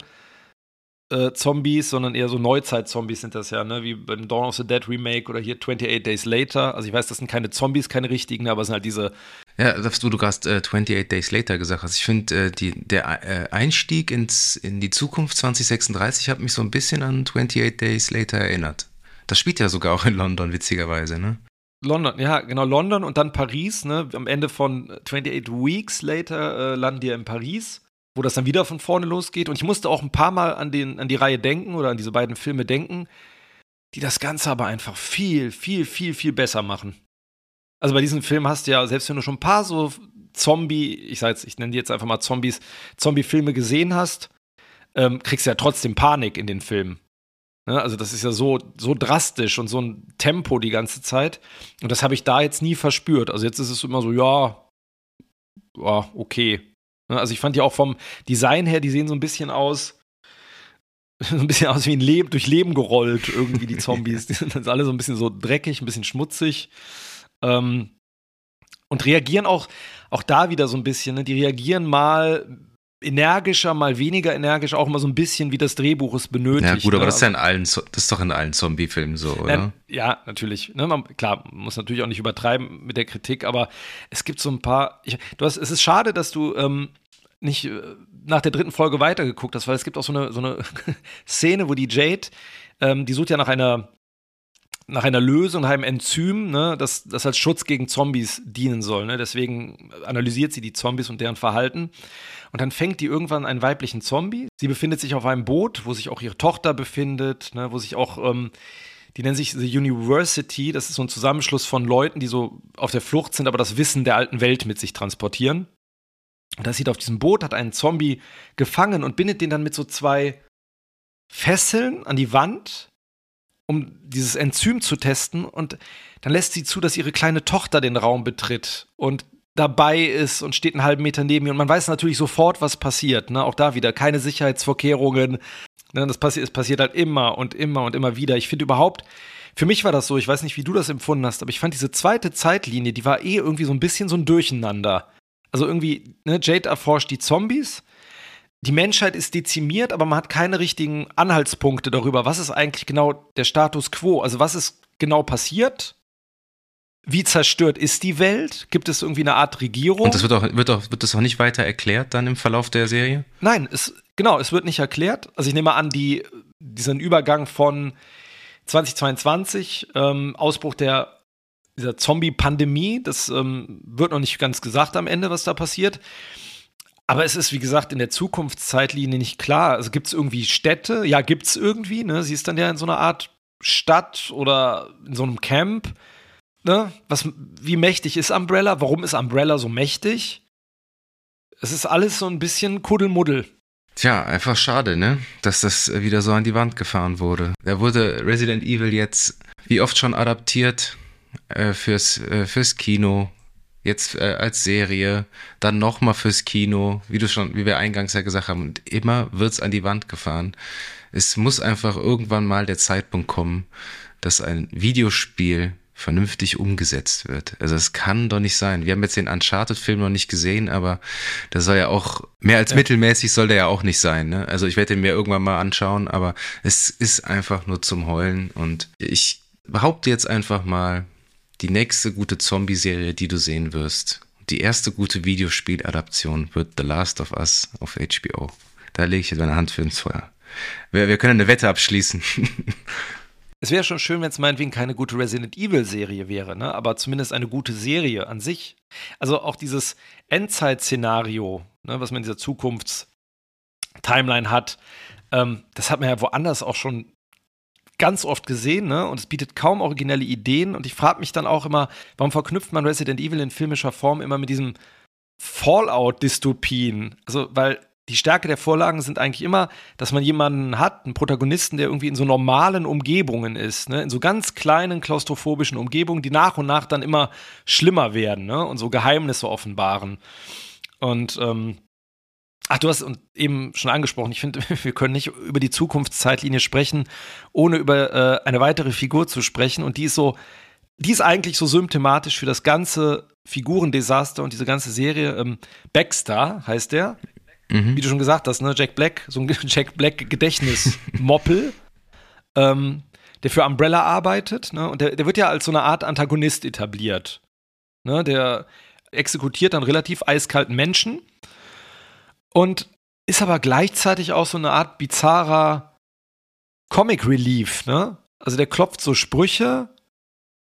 äh, Zombies, sondern eher so Neuzeit-Zombies sind das ja, ne? Wie beim Dawn of the Dead Remake oder hier 28 Days Later. Also ich weiß, das sind keine Zombies, keine richtigen, aber es sind halt diese. Ja, dass du, du gerade äh, 28 Days Later gesagt hast. Ich finde, äh, der äh, Einstieg ins, in die Zukunft 2036 hat mich so ein bisschen an 28 Days Later erinnert. Das spielt ja sogar auch in London, witzigerweise, ne? London, ja, genau, London und dann Paris, ne? Am Ende von 28 Weeks Later äh, landen die ja in Paris wo das dann wieder von vorne losgeht. Und ich musste auch ein paar Mal an, den, an die Reihe denken oder an diese beiden Filme denken, die das Ganze aber einfach viel, viel, viel, viel besser machen. Also bei diesem Film hast du ja, selbst wenn du schon ein paar so Zombie, ich sag jetzt, ich nenne die jetzt einfach mal Zombies, Zombie-Filme gesehen hast, ähm, kriegst du ja trotzdem Panik in den Filmen. Ne? Also das ist ja so, so drastisch und so ein Tempo die ganze Zeit. Und das habe ich da jetzt nie verspürt. Also jetzt ist es immer so, ja, ja okay. Ne? Also ich fand ja auch vom Design her, die sehen so ein bisschen aus, so ein bisschen aus wie ein Leben, durch Leben gerollt, irgendwie die Zombies. die sind alle so ein bisschen so dreckig, ein bisschen schmutzig. Ähm, und reagieren auch, auch da wieder so ein bisschen, ne? die reagieren mal energischer, mal weniger energisch, auch immer so ein bisschen, wie das Drehbuch es benötigt. Ja, gut, aber ne? das ist ja in allen, das ist doch in allen Zombie-Filmen so, oder? Ja, ja natürlich. Ne, man, klar, man muss natürlich auch nicht übertreiben mit der Kritik, aber es gibt so ein paar. Ich, du hast, es ist schade, dass du ähm, nicht äh, nach der dritten Folge weitergeguckt hast, weil es gibt auch so eine, so eine Szene, wo die Jade, ähm, die sucht ja nach einer nach einer Lösung, nach einem Enzym, ne, das, das als Schutz gegen Zombies dienen soll. Ne? Deswegen analysiert sie die Zombies und deren Verhalten. Und dann fängt die irgendwann einen weiblichen Zombie. Sie befindet sich auf einem Boot, wo sich auch ihre Tochter befindet, ne, wo sich auch, ähm, die nennen sich The University. Das ist so ein Zusammenschluss von Leuten, die so auf der Flucht sind, aber das Wissen der alten Welt mit sich transportieren. Und da sieht auf diesem Boot, hat einen Zombie gefangen und bindet den dann mit so zwei Fesseln an die Wand, um dieses Enzym zu testen. Und dann lässt sie zu, dass ihre kleine Tochter den Raum betritt. Und dabei ist und steht einen halben Meter neben mir. Und man weiß natürlich sofort, was passiert. Ne? Auch da wieder keine Sicherheitsvorkehrungen. Ne? Das passi es passiert halt immer und immer und immer wieder. Ich finde überhaupt, für mich war das so, ich weiß nicht, wie du das empfunden hast, aber ich fand diese zweite Zeitlinie, die war eh irgendwie so ein bisschen so ein Durcheinander. Also irgendwie, ne, Jade erforscht die Zombies. Die Menschheit ist dezimiert, aber man hat keine richtigen Anhaltspunkte darüber, was ist eigentlich genau der Status quo. Also was ist genau passiert wie zerstört ist die Welt? Gibt es irgendwie eine Art Regierung? Und das wird auch, wird auch, wird das auch nicht weiter erklärt dann im Verlauf der Serie? Nein, es, genau, es wird nicht erklärt. Also ich nehme an, die, diesen Übergang von 2022, ähm, Ausbruch der dieser Zombie-Pandemie, das ähm, wird noch nicht ganz gesagt am Ende, was da passiert. Aber es ist, wie gesagt, in der Zukunftszeitlinie nicht klar. Also gibt es irgendwie Städte? Ja, gibt es irgendwie. Ne? Sie ist dann ja in so einer Art Stadt oder in so einem Camp ne, was, wie mächtig ist Umbrella? Warum ist Umbrella so mächtig? Es ist alles so ein bisschen Kuddelmuddel. Tja, einfach schade, ne? Dass das wieder so an die Wand gefahren wurde. Da wurde Resident Evil jetzt wie oft schon adaptiert äh, fürs, äh, fürs Kino, jetzt äh, als Serie, dann nochmal fürs Kino, wie du schon, wie wir eingangs ja gesagt haben, und immer wird's an die Wand gefahren. Es muss einfach irgendwann mal der Zeitpunkt kommen, dass ein Videospiel vernünftig umgesetzt wird. Also es kann doch nicht sein. Wir haben jetzt den Uncharted-Film noch nicht gesehen, aber das soll ja auch, mehr als ja. mittelmäßig soll der ja auch nicht sein. Ne? Also ich werde ihn mir irgendwann mal anschauen, aber es ist einfach nur zum Heulen und ich behaupte jetzt einfach mal, die nächste gute Zombie-Serie, die du sehen wirst, die erste gute Videospieladaption wird The Last of Us auf HBO. Da lege ich jetzt meine Hand für ins Feuer. Wir, wir können eine Wette abschließen. Es wäre schon schön, wenn es meinetwegen keine gute Resident Evil-Serie wäre, ne? aber zumindest eine gute Serie an sich. Also auch dieses Endzeit-Szenario, ne, was man in dieser Zukunftstimeline hat, ähm, das hat man ja woanders auch schon ganz oft gesehen, ne? Und es bietet kaum originelle Ideen. Und ich frage mich dann auch immer, warum verknüpft man Resident Evil in filmischer Form immer mit diesem Fallout-Dystopien? Also, weil die Stärke der Vorlagen sind eigentlich immer, dass man jemanden hat, einen Protagonisten, der irgendwie in so normalen Umgebungen ist, ne? in so ganz kleinen klaustrophobischen Umgebungen, die nach und nach dann immer schlimmer werden ne? und so Geheimnisse offenbaren. Und ähm, Ach, du hast eben schon angesprochen, ich finde, wir können nicht über die Zukunftszeitlinie sprechen, ohne über äh, eine weitere Figur zu sprechen. Und die ist so, die ist eigentlich so symptomatisch für das ganze Figurendesaster und diese ganze Serie. Ähm, Baxter heißt der. Mhm. Wie du schon gesagt hast, ne? Jack Black, so ein Jack Black Gedächtnismoppel, ähm, der für Umbrella arbeitet, ne? Und der, der wird ja als so eine Art Antagonist etabliert. Ne? Der exekutiert dann relativ eiskalten Menschen und ist aber gleichzeitig auch so eine Art bizarrer Comic Relief, ne? Also der klopft so Sprüche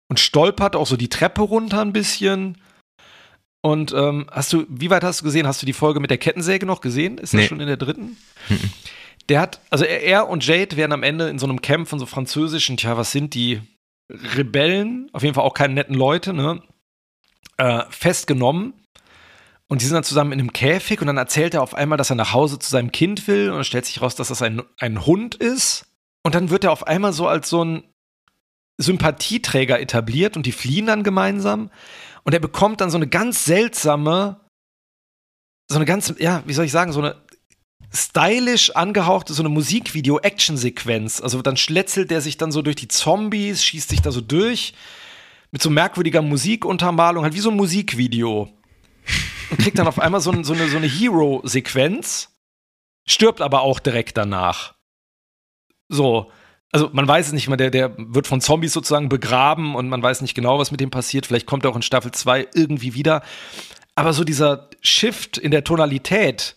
und stolpert auch so die Treppe runter ein bisschen und ähm, hast du, wie weit hast du gesehen? Hast du die Folge mit der Kettensäge noch gesehen? Ist das nee. schon in der dritten? Mhm. Der hat, also er, er, und Jade werden am Ende in so einem Camp von so französischen, tja, was sind die? Rebellen, auf jeden Fall auch keine netten Leute, ne? Äh, festgenommen. Und die sind dann zusammen in einem Käfig und dann erzählt er auf einmal, dass er nach Hause zu seinem Kind will und dann stellt sich raus, dass das ein, ein Hund ist. Und dann wird er auf einmal so als so ein Sympathieträger etabliert und die fliehen dann gemeinsam. Und er bekommt dann so eine ganz seltsame, so eine ganz, ja, wie soll ich sagen, so eine stylisch angehauchte, so eine Musikvideo-Action-Sequenz. Also dann schletzelt der sich dann so durch die Zombies, schießt sich da so durch mit so merkwürdiger Musikuntermalung, halt wie so ein Musikvideo. Und kriegt dann auf einmal so, so eine, so eine Hero-Sequenz, stirbt aber auch direkt danach. So. Also man weiß es nicht, der, der wird von Zombies sozusagen begraben und man weiß nicht genau, was mit dem passiert. Vielleicht kommt er auch in Staffel 2 irgendwie wieder. Aber so dieser Shift in der Tonalität,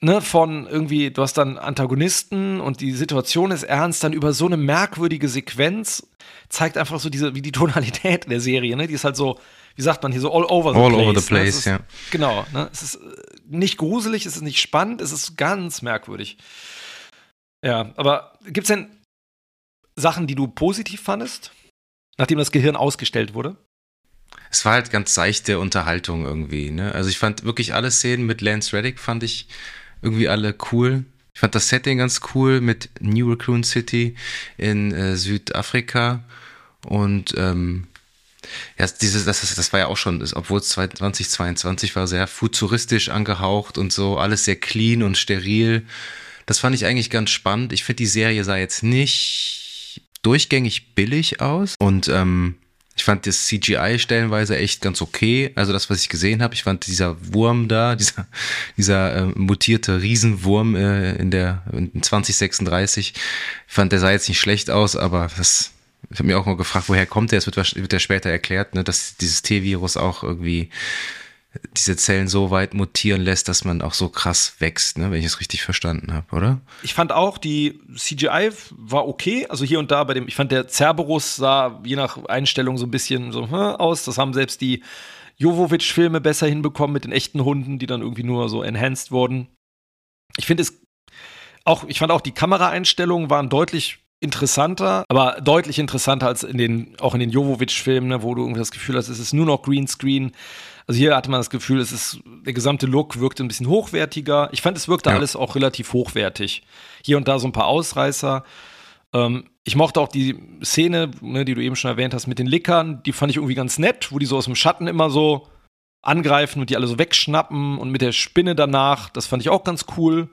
ne, von irgendwie, du hast dann Antagonisten und die Situation ist ernst, dann über so eine merkwürdige Sequenz zeigt einfach so diese, wie die Tonalität der Serie, ne, die ist halt so, wie sagt man hier, so all over the all place. All over the ne? place, ja. Genau, ne, es ist äh, nicht gruselig, es ist nicht spannend, es ist ganz merkwürdig. Ja, aber gibt's denn Sachen, die du positiv fandest, nachdem das Gehirn ausgestellt wurde? Es war halt ganz seichte Unterhaltung irgendwie. Ne? Also ich fand wirklich alle Szenen mit Lance Reddick fand ich irgendwie alle cool. Ich fand das Setting ganz cool mit New Raccoon City in äh, Südafrika und ähm, ja, dieses, das, das war ja auch schon, obwohl es 2022 war, sehr futuristisch angehaucht und so, alles sehr clean und steril. Das fand ich eigentlich ganz spannend. Ich finde, die Serie sah jetzt nicht durchgängig billig aus und ähm, ich fand das CGI stellenweise echt ganz okay. Also das, was ich gesehen habe, ich fand dieser Wurm da, dieser, dieser äh, mutierte Riesenwurm äh, in der in 2036, ich fand der sah jetzt nicht schlecht aus, aber das, ich habe mir auch mal gefragt, woher kommt der? Es wird, wird ja später erklärt, ne, dass dieses T-Virus auch irgendwie diese Zellen so weit mutieren lässt, dass man auch so krass wächst, ne, wenn ich es richtig verstanden habe, oder? Ich fand auch, die CGI war okay. Also hier und da bei dem, ich fand der Cerberus sah je nach Einstellung so ein bisschen so hm, aus. Das haben selbst die Jovovic-Filme besser hinbekommen mit den echten Hunden, die dann irgendwie nur so enhanced wurden. Ich finde es auch, ich fand auch die Kameraeinstellungen waren deutlich interessanter, aber deutlich interessanter als in den, auch in den Jovovic-Filmen, ne, wo du irgendwie das Gefühl hast, es ist nur noch Greenscreen. Also hier hatte man das Gefühl, es ist, der gesamte Look wirkte ein bisschen hochwertiger. Ich fand, es wirkte ja. alles auch relativ hochwertig. Hier und da so ein paar Ausreißer. Ähm, ich mochte auch die Szene, ne, die du eben schon erwähnt hast, mit den Lickern. Die fand ich irgendwie ganz nett, wo die so aus dem Schatten immer so angreifen und die alle so wegschnappen und mit der Spinne danach. Das fand ich auch ganz cool.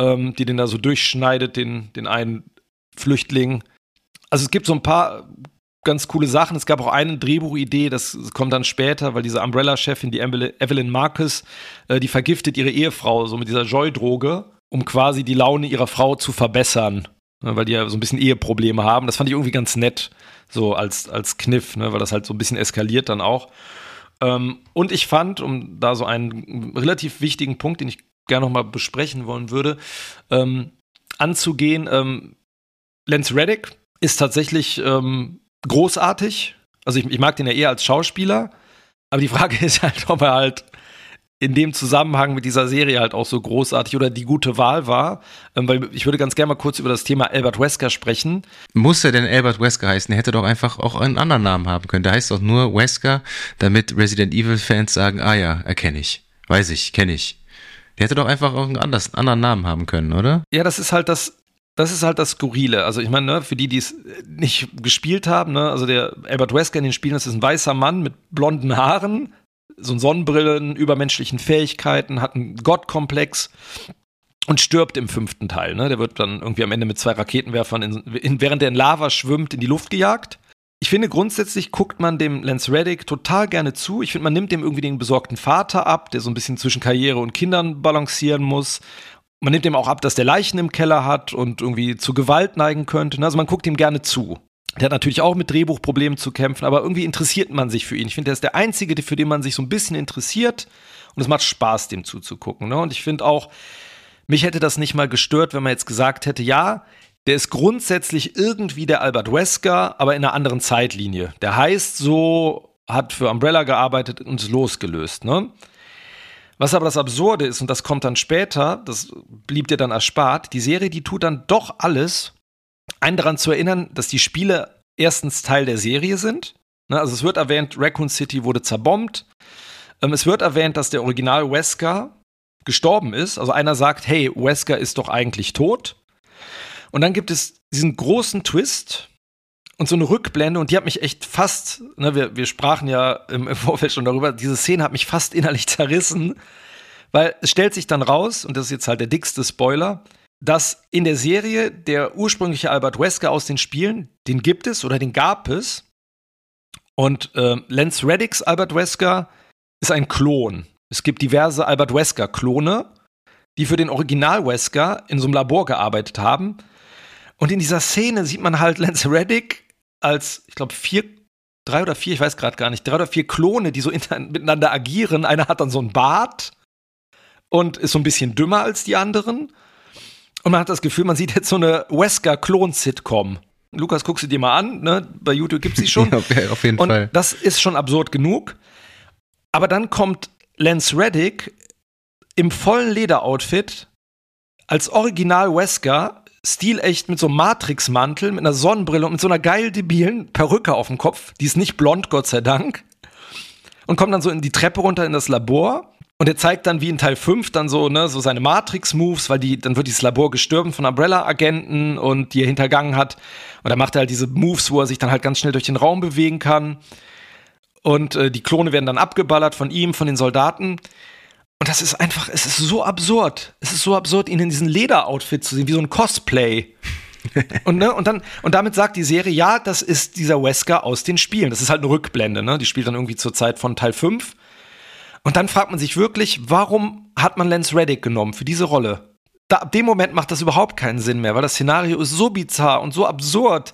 Ähm, die den da so durchschneidet, den, den einen Flüchtling. Also es gibt so ein paar ganz coole Sachen. Es gab auch eine Drehbuchidee, das kommt dann später, weil diese Umbrella-Chefin, die Evelyn Marcus, äh, die vergiftet ihre Ehefrau so mit dieser Joy-Droge, um quasi die Laune ihrer Frau zu verbessern. Ne, weil die ja so ein bisschen Eheprobleme haben. Das fand ich irgendwie ganz nett, so als, als Kniff, ne, weil das halt so ein bisschen eskaliert dann auch. Ähm, und ich fand, um da so einen relativ wichtigen Punkt, den ich gerne nochmal besprechen wollen würde, ähm, anzugehen, ähm, Lance Reddick ist tatsächlich ähm, großartig. Also ich, ich mag den ja eher als Schauspieler. Aber die Frage ist halt, ob er halt in dem Zusammenhang mit dieser Serie halt auch so großartig oder die gute Wahl war. Ähm, weil ich würde ganz gerne mal kurz über das Thema Albert Wesker sprechen. Muss er denn Albert Wesker heißen? Er hätte doch einfach auch einen anderen Namen haben können. Der heißt doch nur Wesker, damit Resident Evil-Fans sagen, ah ja, erkenne ich. Weiß ich, kenne ich. Der hätte doch einfach auch einen anderen Namen haben können, oder? Ja, das ist halt das das ist halt das Skurrile. Also ich meine, ne, für die, die es nicht gespielt haben, ne, also der Albert Wesker in den Spielen, das ist ein weißer Mann mit blonden Haaren, so ein Sonnenbrillen, übermenschlichen Fähigkeiten, hat einen Gottkomplex und stirbt im fünften Teil. Ne? Der wird dann irgendwie am Ende mit zwei Raketenwerfern, in, in, während er in Lava schwimmt, in die Luft gejagt. Ich finde, grundsätzlich guckt man dem Lance Reddick total gerne zu. Ich finde, man nimmt dem irgendwie den besorgten Vater ab, der so ein bisschen zwischen Karriere und Kindern balancieren muss man nimmt ihm auch ab, dass der Leichen im Keller hat und irgendwie zu Gewalt neigen könnte. Also man guckt ihm gerne zu. Der hat natürlich auch mit Drehbuchproblemen zu kämpfen, aber irgendwie interessiert man sich für ihn. Ich finde, der ist der Einzige, für den man sich so ein bisschen interessiert. Und es macht Spaß, dem zuzugucken. Ne? Und ich finde auch, mich hätte das nicht mal gestört, wenn man jetzt gesagt hätte, ja, der ist grundsätzlich irgendwie der Albert Wesker, aber in einer anderen Zeitlinie. Der heißt so, hat für Umbrella gearbeitet und ist losgelöst. Ne? Was aber das Absurde ist, und das kommt dann später, das blieb dir dann erspart, die Serie, die tut dann doch alles, einen daran zu erinnern, dass die Spiele erstens Teil der Serie sind. Ne, also es wird erwähnt, Raccoon City wurde zerbombt. Ähm, es wird erwähnt, dass der Original Wesker gestorben ist. Also einer sagt, hey, Wesker ist doch eigentlich tot. Und dann gibt es diesen großen Twist und so eine Rückblende und die hat mich echt fast, ne, wir, wir sprachen ja im, im Vorfeld schon darüber, diese Szene hat mich fast innerlich zerrissen, weil es stellt sich dann raus, und das ist jetzt halt der dickste Spoiler, dass in der Serie der ursprüngliche Albert Wesker aus den Spielen, den gibt es oder den gab es. Und äh, Lance Reddicks Albert Wesker ist ein Klon. Es gibt diverse Albert Wesker-Klone, die für den Original Wesker in so einem Labor gearbeitet haben. Und in dieser Szene sieht man halt Lance Reddick als, ich glaube, vier, drei oder vier, ich weiß gerade gar nicht, drei oder vier Klone, die so miteinander agieren. Einer hat dann so einen Bart und ist so ein bisschen dümmer als die anderen. Und man hat das Gefühl, man sieht jetzt so eine Wesker-Klon-Sitcom. Lukas, guck sie dir mal an, ne? Bei YouTube gibt sie schon. ja, auf jeden und Fall. Das ist schon absurd genug. Aber dann kommt Lance Reddick im vollen Lederoutfit als Original Wesker, stilecht mit so einem Matrix-Mantel, mit einer Sonnenbrille und mit so einer geil debilen Perücke auf dem Kopf. Die ist nicht blond, Gott sei Dank. Und kommt dann so in die Treppe runter in das Labor und er zeigt dann wie in Teil 5 dann so, ne, so seine Matrix-Moves, weil die, dann wird dieses Labor gestürmt von Umbrella-Agenten und die er hintergangen hat. Und dann macht er halt diese Moves, wo er sich dann halt ganz schnell durch den Raum bewegen kann. Und äh, die Klone werden dann abgeballert von ihm, von den Soldaten. Und das ist einfach, es ist so absurd. Es ist so absurd, ihn in diesem Lederoutfit zu sehen, wie so ein Cosplay. und, ne, und, dann, und damit sagt die Serie, ja, das ist dieser Wesker aus den Spielen. Das ist halt eine Rückblende, ne? Die spielt dann irgendwie zur Zeit von Teil 5. Und dann fragt man sich wirklich, warum hat man Lance Reddick genommen für diese Rolle? Da, ab dem Moment macht das überhaupt keinen Sinn mehr, weil das Szenario ist so bizarr und so absurd.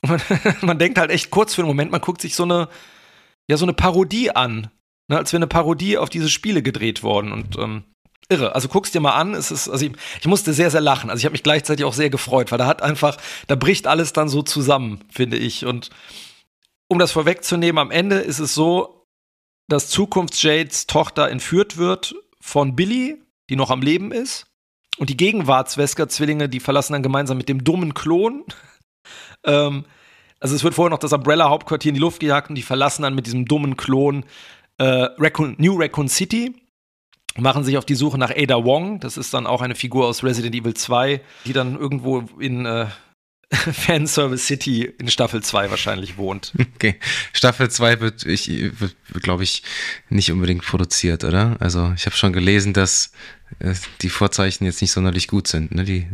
Und man, man denkt halt echt kurz für einen Moment, man guckt sich so eine, ja, so eine Parodie an. Ne, als wäre eine Parodie auf diese Spiele gedreht worden. Und ähm, irre. Also guck's dir mal an. Es ist, also ich, ich musste sehr, sehr lachen. Also ich habe mich gleichzeitig auch sehr gefreut, weil da hat einfach, da bricht alles dann so zusammen, finde ich. Und um das vorwegzunehmen, am Ende ist es so, dass Zukunfts-Jades Tochter entführt wird von Billy, die noch am Leben ist. Und die Gegenwarts-Wesker-Zwillinge, die verlassen dann gemeinsam mit dem dummen Klon. ähm, also es wird vorher noch das Umbrella-Hauptquartier in die Luft gejagt und die verlassen dann mit diesem dummen Klon äh, Raccoon, New Raccoon City. Machen sich auf die Suche nach Ada Wong. Das ist dann auch eine Figur aus Resident Evil 2, die dann irgendwo in äh, Fanservice City in Staffel 2 wahrscheinlich wohnt. Okay. Staffel 2 wird, ich, wird, glaube ich, nicht unbedingt produziert, oder? Also ich habe schon gelesen, dass äh, die Vorzeichen jetzt nicht sonderlich gut sind. Ne? Die,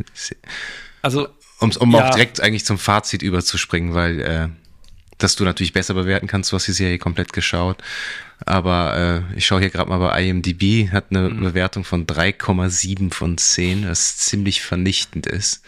also, um, um ja. auch direkt eigentlich zum Fazit überzuspringen, weil äh, dass du natürlich besser bewerten kannst, du hast die Serie komplett geschaut. Aber äh, ich schaue hier gerade mal bei IMDb, hat eine Mhm. Bewertung von 3,7 von 10, was ziemlich vernichtend ist.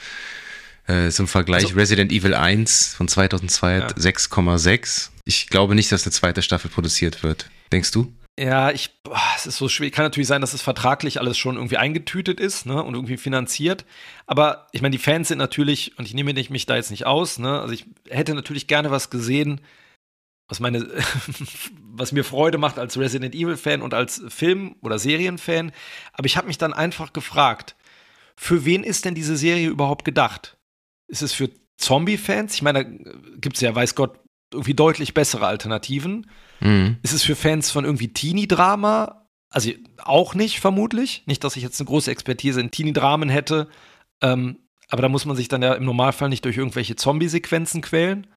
Äh, zum Vergleich Also- Resident Evil 1 von 2002 hat 6,6. Ich glaube nicht, dass eine zweite Staffel produziert wird. Denkst du? Ja, ich, boah, es ist so schwer. Kann natürlich sein, dass es vertraglich alles schon irgendwie eingetütet ist, ne, und irgendwie finanziert. Aber ich meine, die Fans sind natürlich, und ich nehme mich da jetzt nicht aus, ne, also ich hätte natürlich gerne was gesehen, was meine, was mir Freude macht als Resident Evil Fan und als Film- oder Serienfan. Aber ich habe mich dann einfach gefragt, für wen ist denn diese Serie überhaupt gedacht? Ist es für Zombie-Fans? Ich meine, da gibt es ja, weiß Gott, irgendwie deutlich bessere Alternativen. Mhm. Ist es für Fans von irgendwie Teenie-Drama? Also auch nicht, vermutlich. Nicht, dass ich jetzt eine große Expertise in Teenie-Dramen hätte. Ähm, aber da muss man sich dann ja im Normalfall nicht durch irgendwelche Zombie-Sequenzen quälen.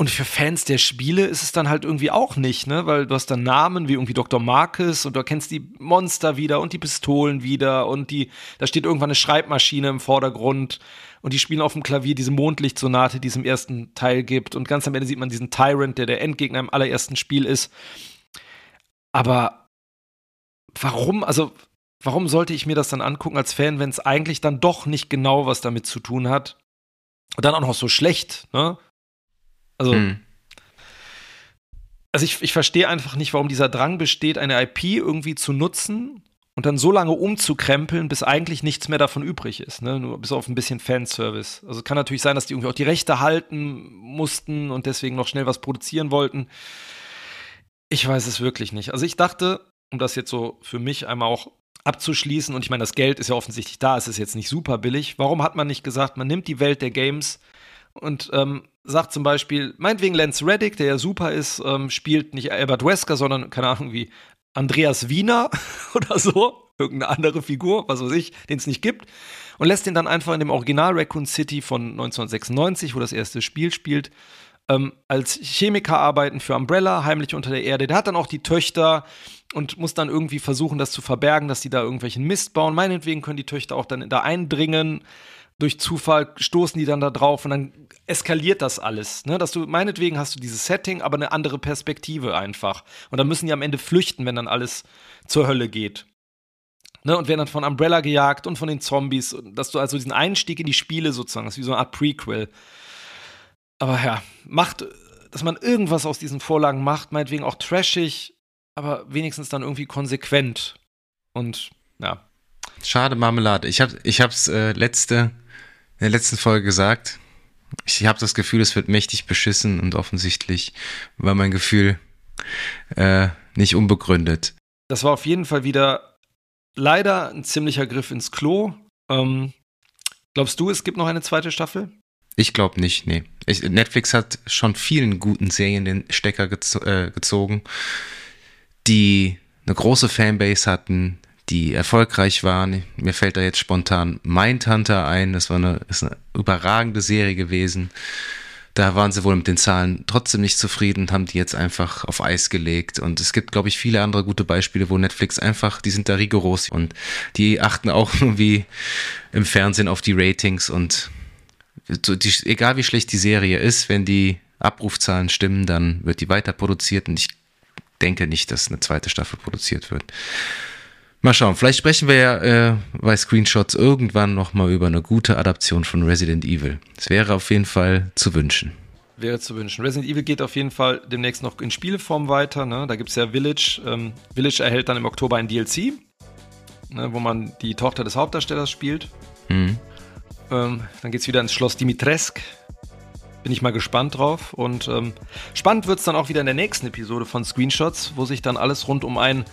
Und für Fans der Spiele ist es dann halt irgendwie auch nicht, ne? Weil du hast dann Namen wie irgendwie Dr. Marcus und du erkennst die Monster wieder und die Pistolen wieder und die, da steht irgendwann eine Schreibmaschine im Vordergrund und die spielen auf dem Klavier diese Mondlichtsonate, die es im ersten Teil gibt. Und ganz am Ende sieht man diesen Tyrant, der der Endgegner im allerersten Spiel ist. Aber warum, also warum sollte ich mir das dann angucken als Fan, wenn es eigentlich dann doch nicht genau was damit zu tun hat? Und dann auch noch so schlecht, ne? Also, Mhm. also ich, ich verstehe einfach nicht, warum dieser Drang besteht, eine IP irgendwie zu nutzen und dann so lange umzukrempeln, bis eigentlich nichts mehr davon übrig ist, ne? Nur bis auf ein bisschen Fanservice. Also kann natürlich sein, dass die irgendwie auch die Rechte halten mussten und deswegen noch schnell was produzieren wollten. Ich weiß es wirklich nicht. Also ich dachte, um das jetzt so für mich einmal auch abzuschließen, und ich meine, das Geld ist ja offensichtlich da, es ist jetzt nicht super billig. Warum hat man nicht gesagt, man nimmt die Welt der Games und ähm, sagt zum Beispiel, meinetwegen Lance Reddick, der ja super ist, ähm, spielt nicht Albert Wesker, sondern, keine Ahnung, wie Andreas Wiener oder so, irgendeine andere Figur, was weiß ich, den es nicht gibt, und lässt den dann einfach in dem Original Raccoon City von 1996, wo das erste Spiel spielt, ähm, als Chemiker arbeiten für Umbrella, heimlich unter der Erde. Der hat dann auch die Töchter und muss dann irgendwie versuchen, das zu verbergen, dass die da irgendwelchen Mist bauen. Meinetwegen können die Töchter auch dann da eindringen. Durch Zufall stoßen die dann da drauf und dann eskaliert das alles. Ne? Dass du, meinetwegen hast du dieses Setting, aber eine andere Perspektive einfach. Und dann müssen die am Ende flüchten, wenn dann alles zur Hölle geht. Ne, und werden dann von Umbrella gejagt und von den Zombies, dass du also diesen Einstieg in die Spiele sozusagen, das ist wie so eine Art Prequel. Aber ja, macht, dass man irgendwas aus diesen Vorlagen macht, meinetwegen auch trashig, aber wenigstens dann irgendwie konsequent. Und ja. Schade Marmelade. Ich habe ich hab's äh, letzte, in der letzten Folge gesagt. Ich habe das Gefühl, es wird mächtig beschissen und offensichtlich war mein Gefühl äh, nicht unbegründet. Das war auf jeden Fall wieder leider ein ziemlicher Griff ins Klo. Ähm, glaubst du, es gibt noch eine zweite Staffel? Ich glaube nicht, nee. Ich, Netflix hat schon vielen guten Serien den Stecker gezo äh, gezogen, die eine große Fanbase hatten, die erfolgreich waren. Mir fällt da jetzt spontan Mindhunter ein. Das war eine, ist eine überragende Serie gewesen. Da waren sie wohl mit den Zahlen trotzdem nicht zufrieden haben die jetzt einfach auf Eis gelegt. Und es gibt, glaube ich, viele andere gute Beispiele, wo Netflix einfach, die sind da rigoros und die achten auch nur wie im Fernsehen auf die Ratings und die, egal wie schlecht die Serie ist, wenn die Abrufzahlen stimmen, dann wird die weiter produziert und ich denke nicht, dass eine zweite Staffel produziert wird. Mal schauen, vielleicht sprechen wir ja äh, bei Screenshots irgendwann nochmal über eine gute Adaption von Resident Evil. Es wäre auf jeden Fall zu wünschen. Wäre zu wünschen. Resident Evil geht auf jeden Fall demnächst noch in Spieleform weiter. Ne? Da gibt es ja Village. Ähm, Village erhält dann im Oktober ein DLC, ne, wo man die Tochter des Hauptdarstellers spielt. Mhm. Ähm, dann geht es wieder ins Schloss Dimitrescu. Bin ich mal gespannt drauf. Und ähm, spannend wird es dann auch wieder in der nächsten Episode von Screenshots, wo sich dann alles rund um ein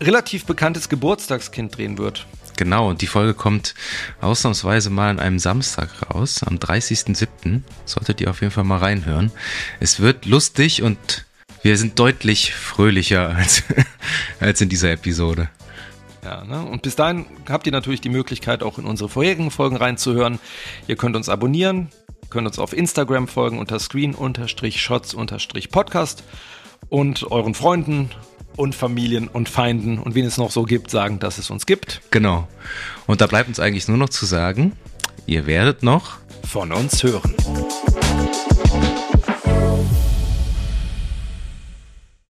relativ bekanntes Geburtstagskind drehen wird. Genau, und die Folge kommt ausnahmsweise mal an einem Samstag raus, am 30.07. Solltet ihr auf jeden Fall mal reinhören. Es wird lustig und wir sind deutlich fröhlicher als, als in dieser Episode. Ja, ne? Und bis dahin habt ihr natürlich die Möglichkeit, auch in unsere vorherigen Folgen reinzuhören. Ihr könnt uns abonnieren, könnt uns auf Instagram folgen unter screen-shots-podcast und euren Freunden und Familien und Feinden und wen es noch so gibt, sagen, dass es uns gibt. Genau. Und da bleibt uns eigentlich nur noch zu sagen, ihr werdet noch von uns hören.